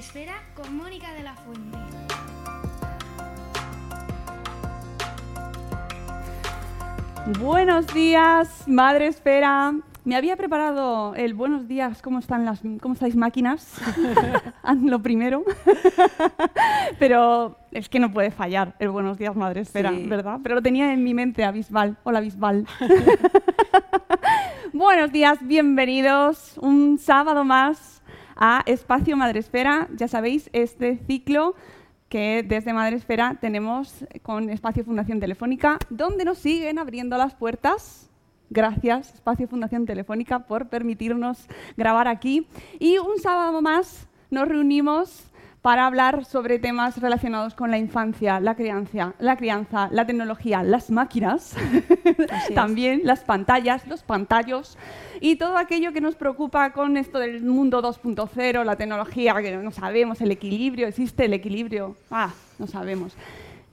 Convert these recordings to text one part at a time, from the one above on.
Esfera, con Mónica de la Fuente. Buenos días, Madre Esfera. Me había preparado el buenos días, ¿cómo están las cómo estáis máquinas? Lo primero. Pero es que no puede fallar el buenos días, Madre Esfera, Sí. ¿verdad? Pero lo tenía en mi mente a Bisbal. Hola, Bisbal. buenos días, bienvenidos un sábado más a Espacio Madresfera. Ya sabéis, este ciclo que desde Madresfera tenemos con Espacio Fundación Telefónica, donde nos siguen abriendo las puertas. Gracias, Espacio Fundación Telefónica, por permitirnos grabar aquí. Y un sábado más nos reunimos para hablar sobre temas relacionados con la infancia, la crianza, la crianza, la tecnología, las máquinas, también las pantallas, los pantallos y todo aquello que nos preocupa con esto del mundo 2.0, la tecnología, que no sabemos, el equilibrio, existe el equilibrio, ah, no sabemos.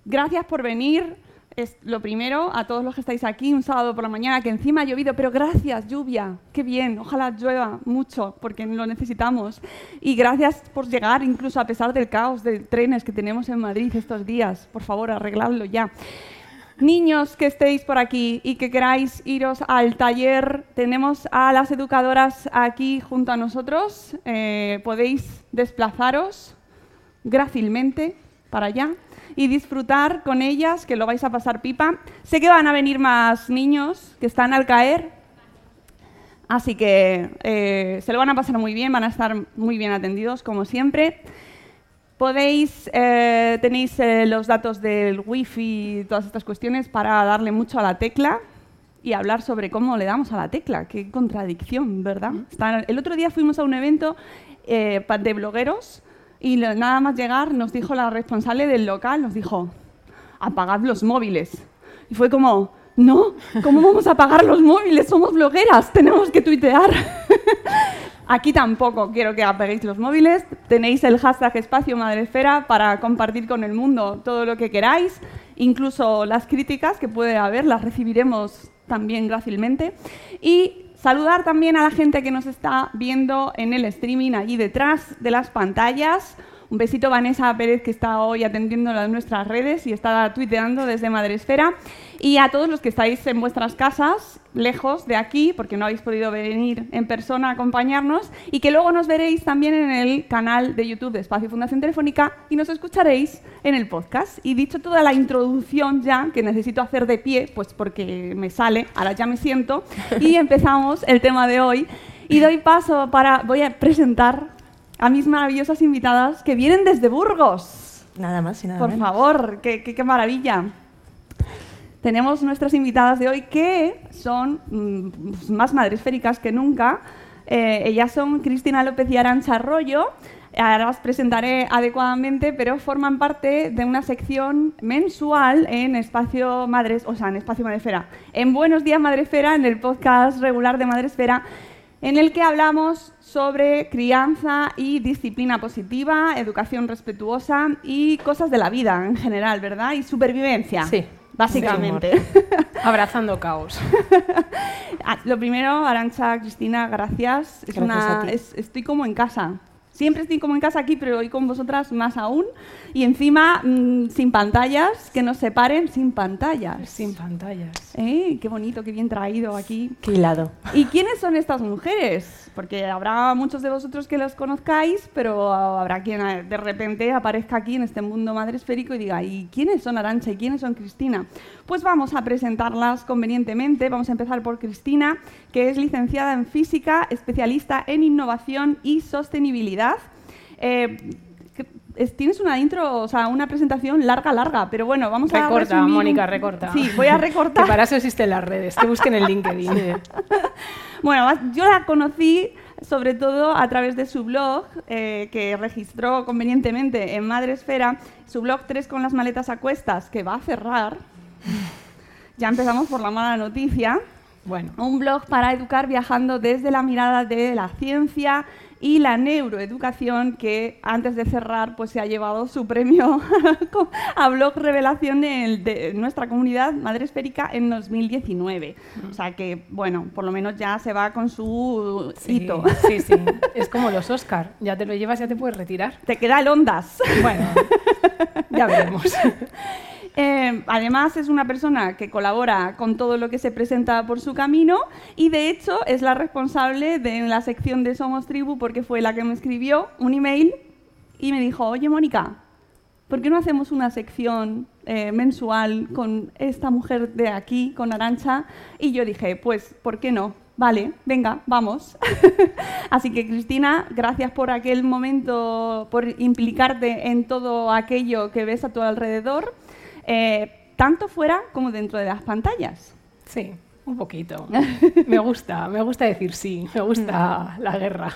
Gracias por venir. Es lo primero, a todos los que estáis aquí, un sábado por la mañana, que encima ha llovido, pero gracias, lluvia, qué bien, ojalá llueva mucho, porque lo necesitamos. Y gracias por llegar, incluso a pesar del caos de trenes que tenemos en Madrid estos días. Por favor, arregladlo ya. Niños que estéis por aquí y que queráis iros al taller, tenemos a las educadoras aquí junto a nosotros. Eh, podéis desplazaros grácilmente para allá y disfrutar con ellas, que lo vais a pasar pipa. Sé que van a venir más niños que están al caer, así que eh, se lo van a pasar muy bien, van a estar muy bien atendidos, como siempre. Podéis, eh, tenéis eh, los datos del wifi y todas estas cuestiones para darle mucho a la tecla y hablar sobre cómo le damos a la tecla. Qué contradicción, ¿verdad? Está- el otro día fuimos a un evento de blogueros y lo- nada más llegar nos dijo la responsable del local, nos dijo, apagad los móviles. Y fue como, no, ¿cómo vamos a apagar los móviles? Somos blogueras, tenemos que tuitear. Aquí tampoco quiero que apaguéis los móviles. Tenéis el hashtag espacio madresfera para compartir con el mundo todo lo que queráis, incluso las críticas que puede haber, las recibiremos también grácilmente. Y saludar también a la gente que nos está viendo en el streaming allí detrás de las pantallas. Un besito a Vanessa Pérez que está hoy atendiendo las nuestras redes y está tuiteando desde Madresfera. Y a todos los que estáis en vuestras casas, lejos de aquí, porque no habéis podido venir en persona a acompañarnos, y que luego nos veréis también en el canal de YouTube de Espacio Fundación Telefónica y nos escucharéis en el podcast. Y dicho toda la introducción ya, que necesito hacer de pie, pues porque me sale, ahora ya me siento, y empezamos el tema de hoy. Y doy paso para, voy a presentar a mis maravillosas invitadas que vienen desde Burgos. Nada más y nada Por menos. favor, qué, qué- qué maravilla. Tenemos nuestras invitadas de hoy que son mm, más madresféricas que nunca. Eh, ellas son Cristina López y Arancha Arroyo. Ahora las presentaré adecuadamente, pero forman parte de una sección mensual en Espacio Madres, o sea, en Espacio Madresfera. En Buenos Días Madresfera, en el podcast regular de Madresfera, en el que hablamos sobre crianza y disciplina positiva, educación respetuosa y cosas de la vida en general, ¿verdad? Y supervivencia. Sí. Básicamente. Abrazando caos. Ah, Lo primero, Arancha, Cristina, gracias. Es Gracias una- a ti. es- estoy como en casa. Siempre estoy como en casa aquí, pero hoy con vosotras más aún. Y encima, mm, sin pantallas, que nos separen sin pantallas. Sin pantallas. ¡Eh! ¡Qué bonito, qué bien traído aquí! Qué hilado. ¿Y quiénes son estas mujeres? Porque habrá muchos de vosotros que los conozcáis, pero habrá quien de repente aparezca aquí en este mundo madresférico y diga, ¿y quiénes son Arancha y quiénes son Cristina? Pues vamos a presentarlas convenientemente. Vamos a empezar por Cristina, que es licenciada en física, especialista en innovación y sostenibilidad. Eh, es- tienes una intro, o sea, una presentación larga, larga, pero bueno, vamos a Recorta, resumir un- Mónica, recorta. Sí, voy a recortar. Que para eso existen las redes. Que busquen el LinkedIn. Bueno, más- yo la conocí sobre todo a través de su blog, eh, que registró convenientemente en Madresfera, su blog 3 con las maletas a cuestas, que va a cerrar. Ya empezamos por la mala noticia. Bueno, Un blog para educar viajando desde la mirada de la ciencia y la neuroeducación que antes de cerrar pues se ha llevado su premio a blog revelación de nuestra comunidad madre esférica en 2019. O sea que bueno, por lo menos ya se va con su sí, hito. sí, sí. Es como los Oscar. Ya te lo llevas, ya te puedes retirar. Te queda el ondas. Bueno, ya veremos. Eh, además, es una persona que colabora con todo lo que se presenta por su camino y, de hecho, es la responsable de la sección de Somos Tribu porque fue la que me escribió un email y me dijo, oye, Mónica, ¿por qué no hacemos una sección eh, mensual con esta mujer de aquí, con Arancha? Y yo dije, pues, ¿por qué no? Vale, venga, vamos. Así que Cristina, gracias por aquel momento, por implicarte en todo aquello que ves a tu alrededor, eh, tanto fuera como dentro de las pantallas. Sí, un poquito. Me gusta, me gusta decir sí. Me gusta la guerra.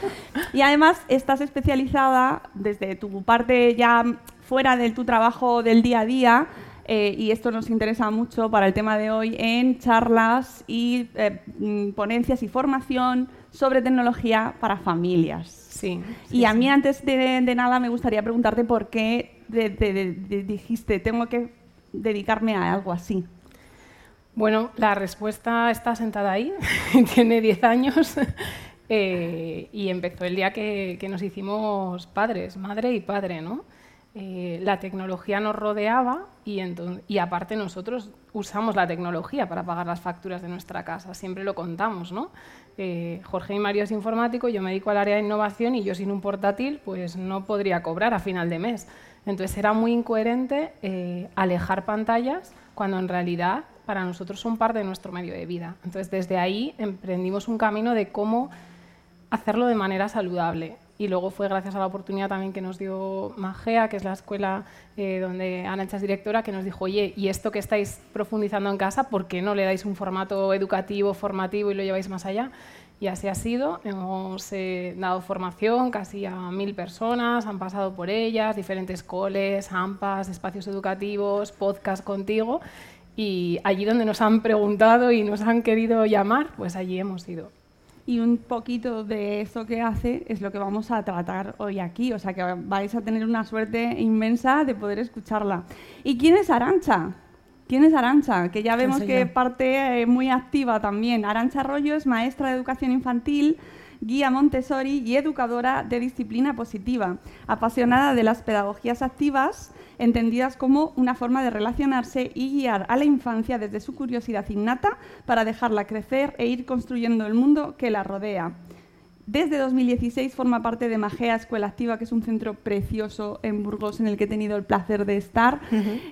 Y además estás especializada desde tu parte ya fuera de tu trabajo del día a día, eh, y esto nos interesa mucho para el tema de hoy, en charlas y eh, mm, ponencias y formación sobre tecnología para familias. Sí. y a mí antes de, de nada me gustaría preguntarte por qué dijiste, tengo que dedicarme a algo así. Bueno, la respuesta está sentada ahí, tiene 10 años eh, y empezó el día que, nos hicimos padres, madre y padre, ¿no? Eh, la tecnología nos rodeaba y aparte nosotros usamos la tecnología para pagar las facturas de nuestra casa, siempre lo contamos, ¿no? Eh, Jorge y Mario es informático, yo me dedico al área de innovación y yo sin un portátil pues no podría cobrar a final de mes. Entonces era muy incoherente eh, alejar pantallas cuando en realidad para nosotros son parte de nuestro medio de vida. Entonces desde ahí emprendimos un camino de cómo hacerlo de manera saludable. Y luego fue gracias a la oportunidad también que nos dio Magea, que es la escuela eh, donde Arancha es directora, que nos dijo, oye, ¿y esto que estáis profundizando en casa, por qué no le dais un formato educativo, formativo y lo lleváis más allá? Y así ha sido. Hemos eh, dado formación casi a mil personas, han pasado por ellas, diferentes coles, AMPAs, espacios educativos, podcast contigo. Y allí donde nos han preguntado y nos han querido llamar, pues allí hemos ido. Y un poquito de eso que hace es lo que vamos a tratar hoy aquí, o sea que vais a tener una suerte inmensa de poder escucharla. ¿Y quién es Arancha? ¿Quién es Arancha? Que ya vemos que parte eh, muy activa también. Arancha Arroyo es maestra de educación infantil, guía Montessori y educadora de disciplina positiva, apasionada de las pedagogías activas, entendidas como una forma de relacionarse y guiar a la infancia desde su curiosidad innata para dejarla crecer e ir construyendo el mundo que la rodea. Desde 2016 forma parte de Magea Escuela Activa, que es un centro precioso en Burgos en el que he tenido el placer de estar.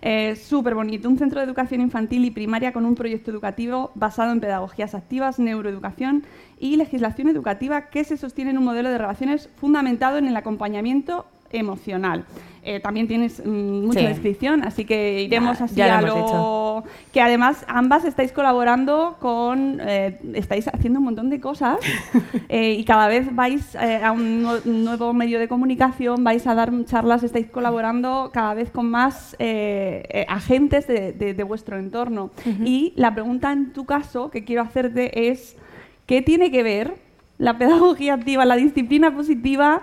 Eh, Súper bonito, un centro de educación infantil y primaria con un proyecto educativo basado en pedagogías activas, neuroeducación y legislación educativa que se sostiene en un modelo de relaciones fundamentado en el acompañamiento emocional. Eh, también tienes mm, mucha Sí. descripción, así que iremos Ya- así ya a lo que además ambas estáis colaborando con, eh, estáis haciendo un montón de cosas eh, y cada vez vais eh, a un nue- nuevo medio de comunicación, vais a dar charlas, estáis colaborando cada vez con más agentes de, de- de vuestro entorno. Y la pregunta en tu caso que quiero hacerte es, ¿qué tiene que ver la pedagogía activa, la disciplina positiva,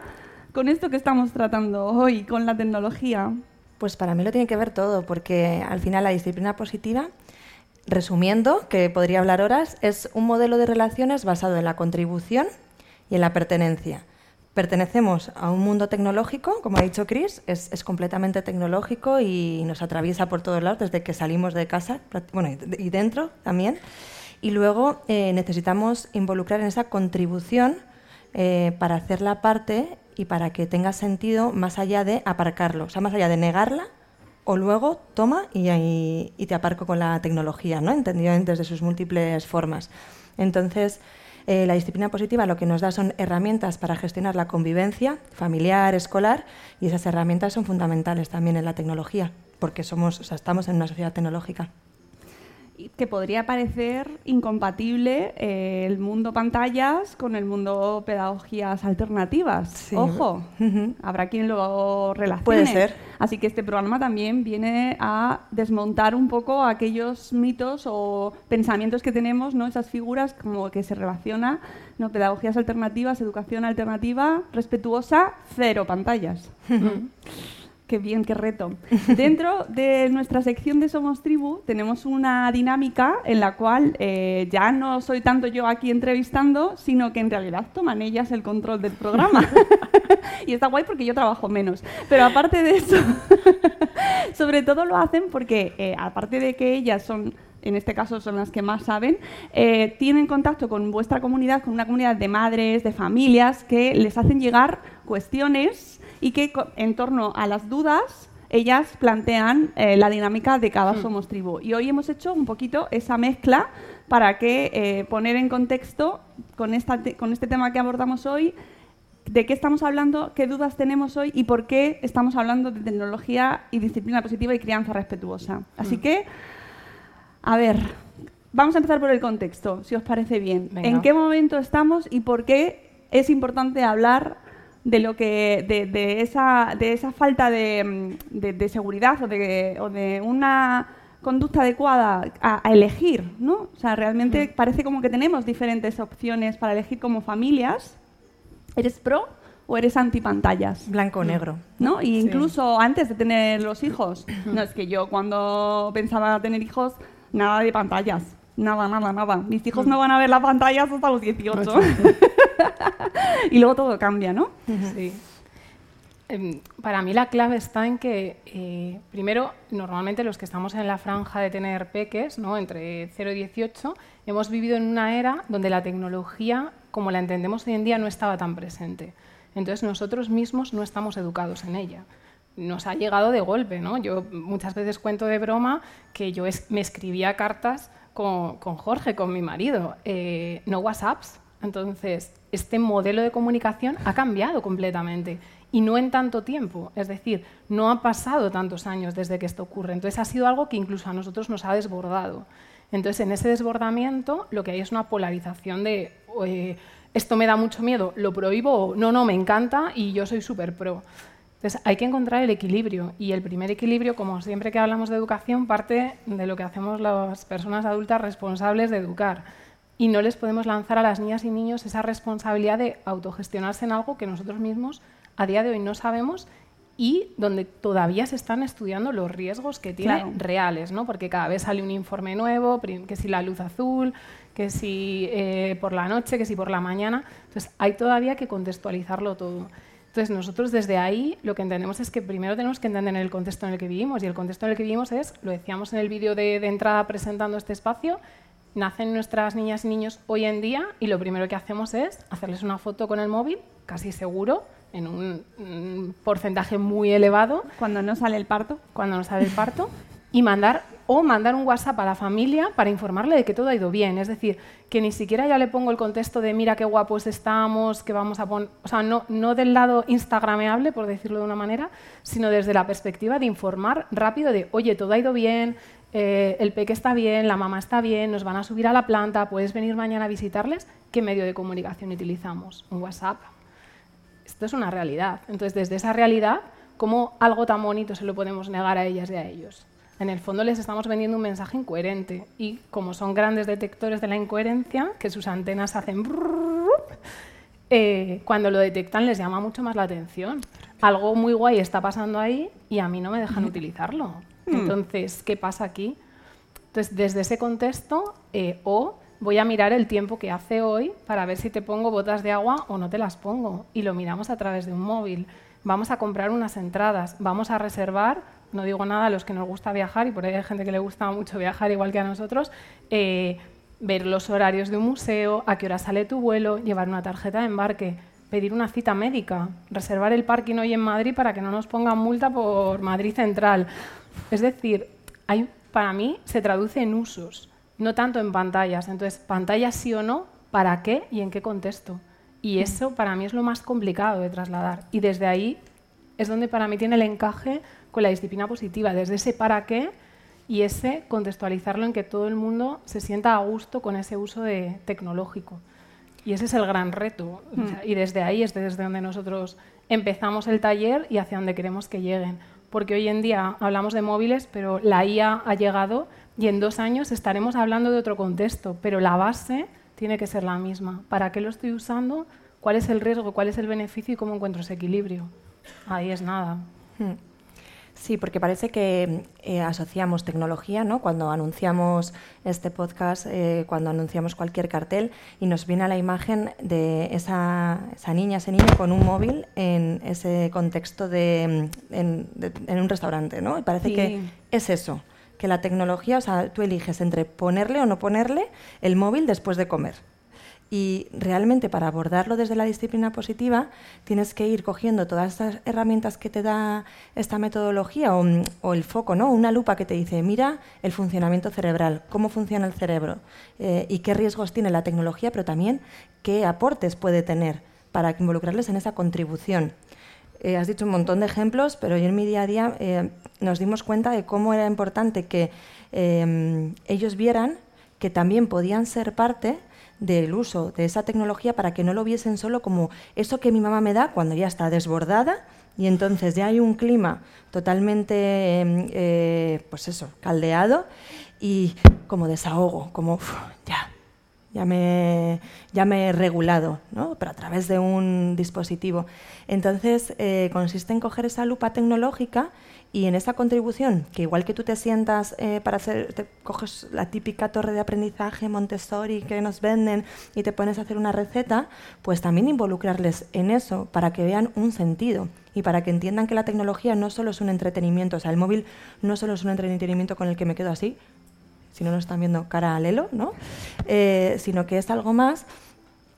con esto que estamos tratando hoy, con la tecnología? Pues para mí lo tiene que ver todo, porque al final la disciplina positiva, resumiendo, que podría hablar horas, es un modelo de relaciones basado en la contribución y en la pertenencia. Pertenecemos a un mundo tecnológico, como ha dicho Chris, es, es completamente tecnológico y nos atraviesa por todos lados desde que salimos de casa, bueno, y dentro también. Y luego eh, necesitamos involucrar en esa contribución eh, para hacer la parte y para que tenga sentido más allá de aparcarlo, o sea, más allá de negarla o luego toma y, te aparco con la tecnología, ¿no? entendido desde sus múltiples formas. Entonces, eh, la disciplina positiva lo que nos da son herramientas para gestionar la convivencia familiar, escolar, y esas herramientas son fundamentales también en la tecnología, porque somos, o sea, estamos en una sociedad tecnológica que podría parecer incompatible eh, el mundo pantallas con el mundo pedagogías alternativas. Ojo, habrá quien lo relacione. Puede ser. Así que este programa también viene a desmontar un poco aquellos mitos o pensamientos que tenemos, ¿no? esas figuras como que se relaciona, ¿no? pedagogías alternativas, educación alternativa, respetuosa, cero pantallas. Qué bien, qué reto. Dentro de nuestra sección de Somos Tribu tenemos una dinámica en la cual eh, ya no soy tanto yo aquí entrevistando, sino que en realidad toman ellas el control del programa. y está guay porque yo trabajo menos. Pero aparte de eso, sobre todo lo hacen porque, eh, aparte de que ellas son en este caso son las que más saben, eh, tienen contacto con vuestra comunidad, con una comunidad de madres, de familias, que les hacen llegar cuestiones y que en torno a las dudas ellas plantean eh, la dinámica de cada hmm. Somos Tribu. Y hoy hemos hecho un poquito esa mezcla para que eh, poner en contexto con, esta con este tema que abordamos hoy, de qué estamos hablando, qué dudas tenemos hoy y por qué estamos hablando de tecnología y disciplina positiva y crianza respetuosa. Así hmm. que, a ver, vamos a empezar por el contexto, si os parece bien. ¿En qué momento estamos y por qué es importante hablar de lo que de, esa, de esa falta de, de seguridad o de, o de, una conducta adecuada a, elegir, ¿no? O sea, realmente parece como que tenemos diferentes opciones para elegir como familias. ¿Eres pro o eres anti pantallas? Blanco o negro. ¿No? Y incluso antes de tener los hijos. No, es que yo cuando pensaba tener hijos, nada de pantallas. Nada, nada, nada. Mis hijos no van a ver las pantallas hasta los 18. y luego todo cambia, ¿no? Sí. Em, para mí la clave está en que, eh, primero, normalmente los que estamos en la franja de tener peques, ¿no? entre 0 y 18, hemos vivido en una era donde la tecnología, como la entendemos hoy en día, no estaba tan presente. Entonces nosotros mismos no estamos educados en ella. Nos ha llegado de golpe, ¿no? Yo muchas veces cuento de broma que yo me escribía cartas con, Jorge, con mi marido, eh, no WhatsApps. Entonces, este modelo de comunicación ha cambiado completamente y no en tanto tiempo. Es decir, no ha pasado tantos años desde que esto ocurre. Entonces, ha sido algo que incluso a nosotros nos ha desbordado. Entonces, en ese desbordamiento, lo que hay es una polarización de esto me da mucho miedo, lo prohíbo, no, no, me encanta y yo soy súper pro. Entonces, hay que encontrar el equilibrio y el primer equilibrio, como siempre que hablamos de educación, parte de lo que hacemos las personas adultas responsables de educar. Y no les podemos lanzar a las niñas y niños esa responsabilidad de autogestionarse en algo que nosotros mismos a día de hoy no sabemos y donde todavía se están estudiando los riesgos que tiene reales, ¿no? porque cada vez sale un informe nuevo, que si la luz azul, que si eh, por la noche, que si por la mañana. Entonces, hay todavía que contextualizarlo todo. Entonces, nosotros desde ahí lo que entendemos es que primero tenemos que entender el contexto en el que vivimos, y el contexto en el que vivimos es, lo decíamos en el vídeo de, entrada presentando este espacio, nacen nuestras niñas y niños hoy en día y lo primero que hacemos es hacerles una foto con el móvil, casi seguro, en un, porcentaje muy elevado. Cuando no sale el parto. Cuando no sale el parto. Y mandar o mandar un WhatsApp a la familia para informarle de que todo ha ido bien. Es decir, que ni siquiera ya le pongo el contexto de mira qué guapos estamos, que vamos a poner. O sea, no, no del lado instagrameable, por decirlo de una manera, sino desde la perspectiva de informar rápido de oye, todo ha ido bien, eh, el peque está bien, la mamá está bien, nos van a subir a la planta, puedes venir mañana a visitarles. ¿Qué medio de comunicación utilizamos? Un WhatsApp. Esto es una realidad. Entonces, desde esa realidad, ¿cómo algo tan bonito se lo podemos negar a ellas y a ellos? En el fondo les estamos vendiendo un mensaje incoherente y como son grandes detectores de la incoherencia, que sus antenas hacen eh, cuando lo detectan les llama mucho más la atención. Algo muy guay está pasando ahí y a mí no me dejan utilizarlo. Entonces, ¿qué pasa aquí? Entonces, desde ese contexto, eh, o voy a mirar el tiempo que hace hoy para ver si te pongo botas de agua o no te las pongo. Y lo miramos a través de un móvil. Vamos a comprar unas entradas, vamos a reservar, no digo nada a los que nos gusta viajar, y por ahí hay gente que le gusta mucho viajar igual que a nosotros, eh, ver los horarios de un museo, a qué hora sale tu vuelo, llevar una tarjeta de embarque, pedir una cita médica, reservar el parking hoy en Madrid para que no nos pongan multa por Madrid Central. Es decir, hay, para mí se traduce en usos, no tanto en pantallas. Entonces, pantallas sí o no, ¿para qué y en qué contexto? Y eso para mí es lo más complicado de trasladar. Y desde ahí es donde para mí tiene el encaje con la disciplina positiva, desde ese para qué y ese contextualizarlo en que todo el mundo se sienta a gusto con ese uso de tecnológico. Y ese es el gran reto. O sea, y desde ahí es desde donde nosotros empezamos el taller y hacia donde queremos que lleguen. Porque hoy en día hablamos de móviles, pero la IA ha llegado y en dos años estaremos hablando de otro contexto, pero la base tiene que ser la misma. ¿Para qué lo estoy usando? ¿Cuál es el riesgo? ¿Cuál es el beneficio? ¿Y cómo encuentro ese equilibrio? Ahí es nada. Sí, porque parece que eh, asociamos tecnología, ¿no? Cuando anunciamos este podcast, eh, cuando anunciamos cualquier cartel, y nos viene a la imagen de esa, esa niña, ese niño con un móvil en ese contexto de en, de- en un restaurante, ¿no? Y parece Sí. que es eso, que la tecnología, o sea, tú eliges entre ponerle o no ponerle el móvil después de comer. Y realmente para abordarlo desde la disciplina positiva tienes que ir cogiendo todas estas herramientas que te da esta metodología o, el foco, ¿no? Una lupa que te dice, mira el funcionamiento cerebral, cómo funciona el cerebro eh, y qué riesgos tiene la tecnología, pero también qué aportes puede tener para involucrarles en esa contribución. Eh, has dicho un montón de ejemplos, pero yo en mi día a día eh, nos dimos cuenta de cómo era importante que ellos vieran que también podían ser parte del uso de esa tecnología para que no lo viesen solo como eso que mi mamá me da cuando ya está desbordada y entonces ya hay un clima totalmente, eh, eh, pues eso, caldeado y como desahogo, como "Uf, ya, ya me, ya me he regulado, ¿no? pero a través de un dispositivo. Entonces, eh, consiste en coger esa lupa tecnológica y en esa contribución, que igual que tú te sientas eh, para hacer, te coges la típica torre de aprendizaje Montessori que nos venden y te pones a hacer una receta, pues también involucrarles en eso para que vean un sentido y para que entiendan que la tecnología no solo es un entretenimiento, o sea, el móvil no solo es un entretenimiento con el que me quedo así, si no nos están viendo cara a lelo, ¿no? Eh, sino que es algo más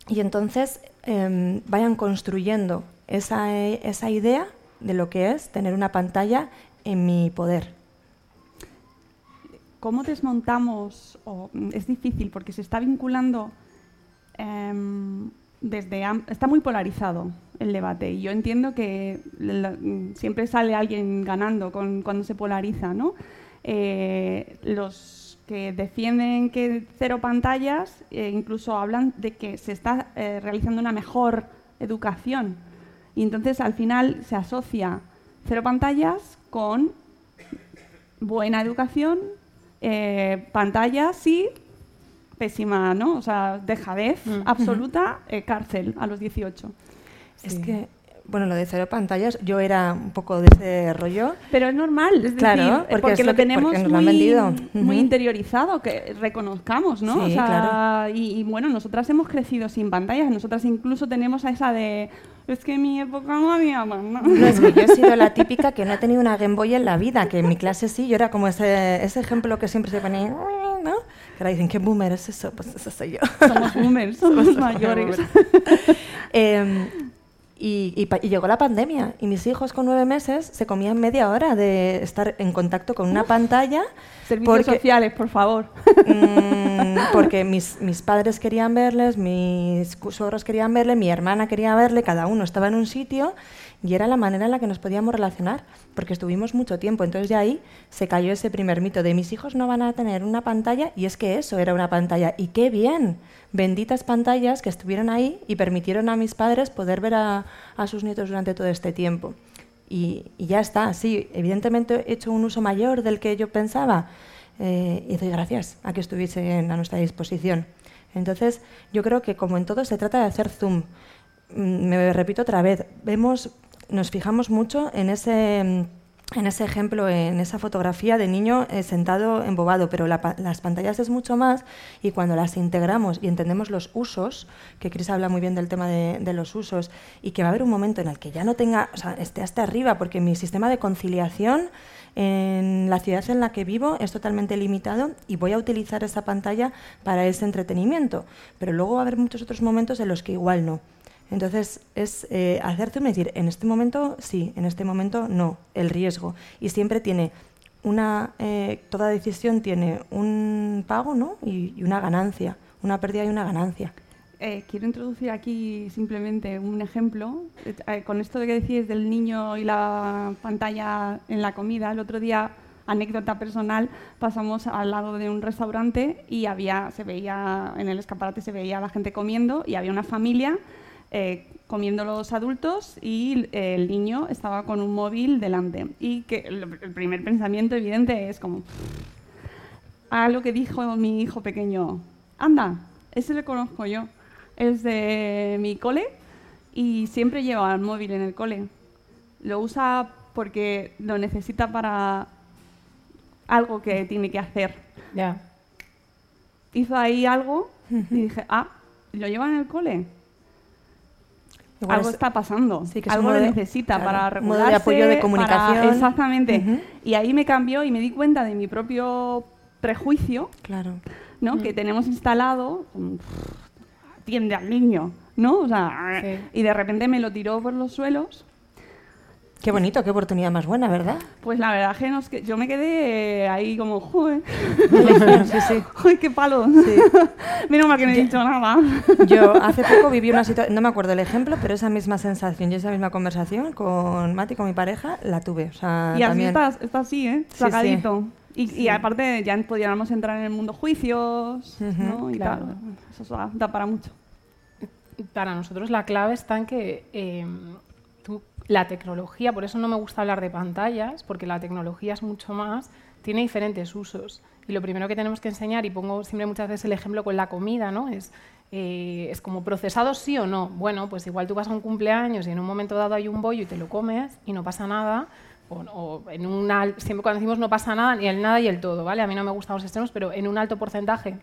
y entonces em, vayan construyendo esa, eh, esa idea de lo que es tener una pantalla en mi poder. ¿Cómo desmontamos? mm, es difícil porque se está vinculando em, desde... está muy polarizado el debate y yo entiendo que mm, siempre sale alguien ganando con- cuando se polariza, ¿no? Eh, los que defienden que cero pantallas eh, incluso hablan de que se está eh, realizando una mejor educación y entonces al final se asocia cero pantallas con buena educación, eh, pantalla sí, pésima, ¿no? O sea, dejadez Mm. absoluta, eh, cárcel a los 18. Es que, bueno, lo de cero pantallas, yo era un poco de ese rollo. Pero es normal, es Claro, decir, porque porque, es lo que- tenemos porque nos lo han muy, vendido. muy Ujú. interiorizado, que reconozcamos, ¿no? Sí, O sea, claro. y, y bueno, nosotras hemos crecido sin pantallas, nosotras incluso tenemos a esa de, es que en mi época no había más, ¿no? No, es que yo he sido la típica que no he tenido una Game Boy en la vida, que en mi clase sí, yo era como ese, ese ejemplo que siempre se pone, ¿no? Que ahora dicen, ¿qué boomer es eso? Pues eso soy yo. Somos boomers, somos mayores. Eh, y, y pa- y llegó la pandemia y mis hijos con nueve meses se comían media hora de estar en contacto con una pantalla Servicios porque, sociales, por favor. mm, porque mis, mis padres querían verles, mis suegros querían verle, mi hermana quería verle, cada uno estaba en un sitio y era la manera en la que nos podíamos relacionar, porque estuvimos mucho tiempo. Entonces ya ahí se cayó ese primer mito de mis hijos no van a tener una pantalla y es que eso era una pantalla. Y qué bien, benditas pantallas que estuvieron ahí y permitieron a mis padres poder ver a, a sus nietos durante todo este tiempo. Y, ya está, sí, evidentemente he hecho un uso mayor del que yo pensaba eh, y doy gracias a que estuviesen a nuestra disposición. Entonces, yo creo que como en todo se trata de hacer zoom. Mm, Me repito otra vez, vemos, nos fijamos mucho en ese, mm, en ese ejemplo, en esa fotografía de niño eh, sentado embobado, pero la las pantallas es mucho más y cuando las integramos y entendemos los usos, que Cris habla muy bien del tema de, de los usos, y que va a haber un momento en el que ya no tenga, o sea, esté hasta arriba, porque mi sistema de conciliación en la ciudad en la que vivo es totalmente limitado y voy a utilizar esa pantalla para ese entretenimiento. Pero luego va a haber muchos otros momentos en los que igual no. Entonces es eh, zoom y decir, en este momento sí, en este momento no, el riesgo. Y siempre tiene una, eh, toda decisión tiene un pago ¿no? y, y una ganancia, una pérdida y una ganancia. Eh, quiero introducir aquí simplemente un ejemplo. Eh, eh, con esto de que decís del niño y la pantalla en la comida, el otro día, anécdota personal, pasamos al lado de un restaurante y había, se veía, en el escaparate se veía a la gente comiendo y había una familia eh, comiendo los adultos y eh, el niño estaba con un móvil delante. Y que el, el primer pensamiento evidente es como, a lo que dijo mi hijo pequeño, anda, ese le conozco yo, es de mi cole y siempre lleva el móvil en el cole. Lo usa porque lo necesita para algo que tiene que hacer. Ya. Hizo ahí algo y dije, ah, ¿lo lleva en el cole? Igual algo es- está pasando, sí, que es algo lo necesita claro, para modo de regularse, apoyo de para- comunicación. exactamente. Y ahí me cambió y me di cuenta de mi propio prejuicio, Claro. ¿no? Que tenemos instalado, mm, atiende al niño, ¿no? O sea, Sí. y de repente me lo tiró por los suelos. Qué bonito, qué oportunidad más buena, ¿verdad? Pues la verdad que nos yo me quedé eh, ahí como, joder, sí, sí. ¡Uy, qué palo! Menos mal que no he dicho nada. Yo hace poco viví una situación, no me acuerdo el ejemplo, pero esa misma sensación y esa misma conversación con Mati, con mi pareja, la tuve. O sea, Y así también. está, está así, ¿eh? Sí, Sacadito. Y, y aparte ya podríamos entrar en el mundo juicios, ¿no? Y claro. tal. Eso da, da para mucho. Para nosotros la clave está en que eh, tú- la tecnología, por eso no me gusta hablar de pantallas, porque la tecnología es mucho más, tiene diferentes usos. Y lo primero que tenemos que enseñar, y pongo siempre muchas veces el ejemplo con la comida, ¿no? Es, eh, es como procesado sí o no. Bueno, pues igual tú vas a un cumpleaños y en un momento dado hay un bollo y te lo comes y no pasa nada. O, en un al- siempre cuando decimos no pasa nada, ni el nada y el todo, ¿vale? A mí no me gustan los extremos, pero en un alto porcentaje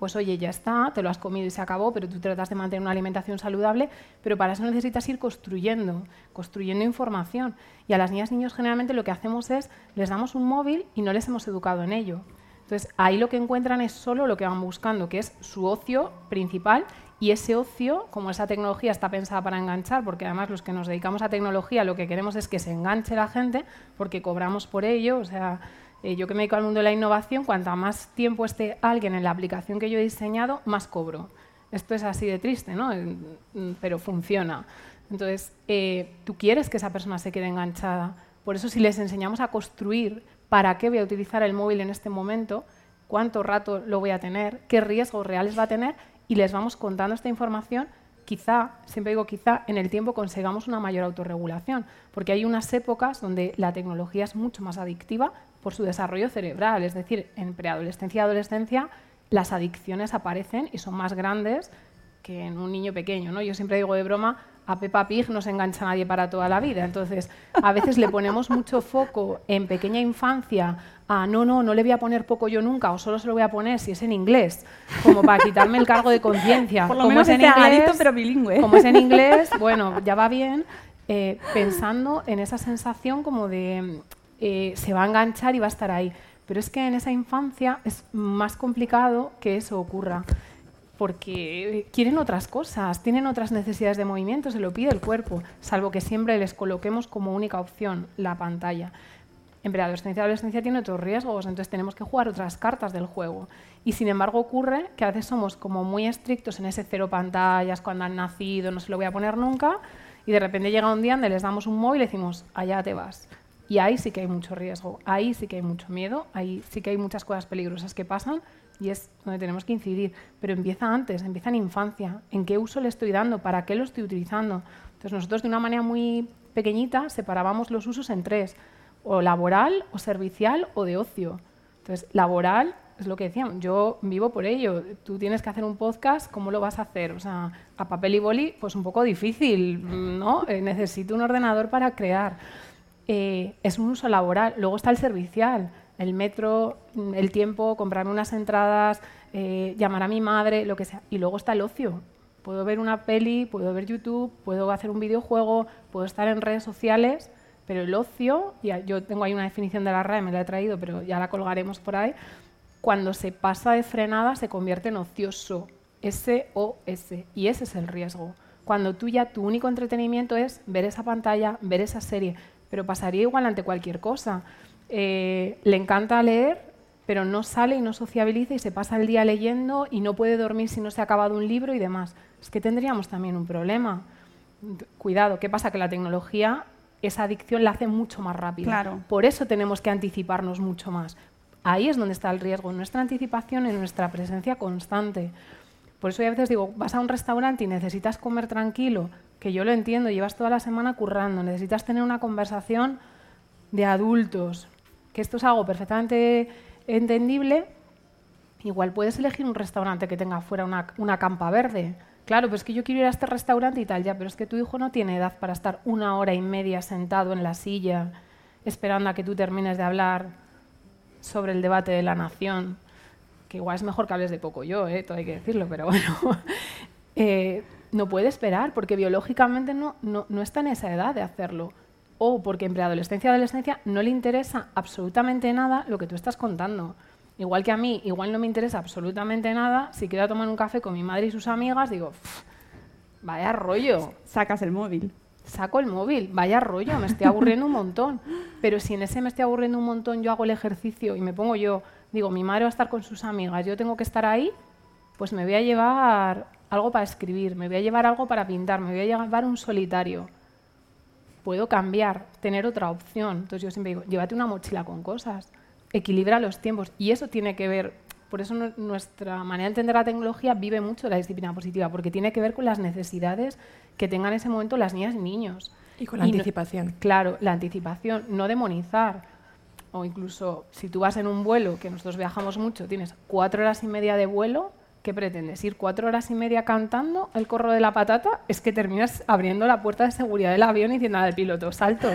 pues oye, ya está, te lo has comido y se acabó, pero tú tratas de mantener una alimentación saludable, pero para eso necesitas ir construyendo, construyendo información. Y a las niñas y niños generalmente lo que hacemos es, les damos un móvil y no les hemos educado en ello. Entonces, ahí lo que encuentran es solo lo que van buscando, que es su ocio principal, y ese ocio, como esa tecnología está pensada para enganchar, porque además los que nos dedicamos a tecnología lo que queremos es que se enganche la gente, porque cobramos por ello, o sea, eh, yo que me dedico al mundo de la innovación, cuanta más tiempo esté alguien en la aplicación que yo he diseñado, más cobro. Esto es así de triste, ¿no? Mm, Pero funciona. Entonces, eh, tú quieres que esa persona se quede enganchada. Por eso, si les enseñamos a construir para qué voy a utilizar el móvil en este momento, cuánto rato lo voy a tener, qué riesgos reales va a tener, y les vamos contando esta información, quizá, siempre digo quizá, en el tiempo consigamos una mayor autorregulación, porque hay unas épocas donde la tecnología es mucho más adictiva por su desarrollo cerebral, es decir, en preadolescencia y adolescencia las adicciones aparecen y son más grandes que en un niño pequeño. ¿no? Yo siempre digo de broma, a Peppa Pig no se engancha nadie para toda la vida. Entonces, a veces le ponemos mucho foco en pequeña infancia a no, no, no le voy a poner poco yo nunca o solo se lo voy a poner si es en inglés, como para quitarme el cargo de conciencia. Por lo Como menos es en que sea inglés, adicto, pero bilingüe. Como es en inglés, bueno, ya va bien, eh, pensando en esa sensación como de eh, se va a enganchar y va a estar ahí. Pero es que en esa infancia es más complicado que eso ocurra porque quieren otras cosas, tienen otras necesidades de movimiento, se lo pide el cuerpo, salvo que siempre les coloquemos como única opción la pantalla. En preadolescencia y adolescencia tiene otros riesgos, entonces tenemos que jugar otras cartas del juego. Y sin embargo ocurre que a veces somos como muy estrictos en ese cero pantallas, cuando han nacido, no se lo voy a poner nunca, y de repente llega un día donde les damos un móvil y decimos, allá te vas. Y ahí sí que hay mucho riesgo, ahí sí que hay mucho miedo, ahí sí que hay muchas cosas peligrosas que pasan y es donde tenemos que incidir. Pero empieza antes, empieza en infancia. ¿En qué uso le estoy dando? ¿Para qué lo estoy utilizando? Entonces nosotros de una manera muy pequeñita separábamos los usos en tres, o laboral, o servicial, o de ocio. Entonces, laboral es lo que decíamos, yo vivo por ello. Tú tienes que hacer un podcast, ¿cómo lo vas a hacer? O sea, a papel y boli, pues un poco difícil, ¿no? Eh, necesito un ordenador para crear. Eh, es un uso laboral. Luego está el servicial, el metro, el tiempo, comprarme unas entradas, eh, llamar a mi madre, lo que sea. Y luego está el ocio. Puedo ver una peli, puedo ver YouTube, puedo hacer un videojuego, puedo estar en redes sociales, pero el ocio, y yo tengo ahí una definición de la RAE, me la he traído, pero ya la colgaremos por ahí, cuando se pasa de frenada se convierte en ocioso, S-O-S, y ese es el riesgo. Cuando tú ya tu único entretenimiento es ver esa pantalla, ver esa serie, pero pasaría igual ante cualquier cosa. Eh, le encanta leer, pero no sale y no sociabiliza y se pasa el día leyendo y no puede dormir si no se ha acabado un libro y demás. Es que tendríamos también un problema. Cuidado, ¿qué pasa? Que la tecnología, esa adicción la hace mucho más rápida. Claro. Por eso tenemos que anticiparnos mucho más. Ahí es donde está el riesgo, en nuestra anticipación, en nuestra presencia constante. Por eso yo a veces digo, vas a un restaurante y necesitas comer tranquilo, que yo lo entiendo, llevas toda la semana currando, necesitas tener una conversación de adultos, que esto es algo perfectamente entendible, igual puedes elegir un restaurante que tenga fuera una, una campa verde. Claro, pero es que yo quiero ir a este restaurante y tal, ya, pero es que tu hijo no tiene edad para estar una hora y media sentado en la silla esperando a que tú termines de hablar sobre el debate de la nación, que igual es mejor que hables de poco yo, ¿eh? todo hay que decirlo, pero bueno, eh, no puede esperar porque biológicamente no, no, no está en esa edad de hacerlo. O porque en preadolescencia adolescencia no le interesa absolutamente nada lo que tú estás contando. Igual que a mí, igual no me interesa absolutamente nada. Si quiero tomar un café con mi madre y sus amigas, digo, "Pff, vaya rollo Sacas el móvil. saco el móvil, vaya rollo, me estoy aburriendo un montón. Pero si en ese me estoy aburriendo un montón, yo hago el ejercicio y me pongo yo, digo, mi madre va a estar con sus amigas, yo tengo que estar ahí, pues me voy a llevar algo para escribir, me voy a llevar algo para pintar, me voy a llevar un solitario. Puedo cambiar, tener otra opción. Entonces yo siempre digo, llévate una mochila con cosas, equilibra los tiempos. Y eso tiene que ver, por eso nu- nuestra manera de entender la tecnología vive mucho la disciplina positiva, porque tiene que ver con las necesidades que tengan en ese momento las niñas y niños. Y con la anticipación. Claro, la anticipación, no demonizar. O incluso si tú vas en un vuelo, que nosotros viajamos mucho, tienes cuatro horas y media de vuelo, ¿qué pretendes? ¿Ir cuatro horas y media cantando el corro de la patata? Es que terminas abriendo la puerta de seguridad del avión y diciendo al piloto, salto.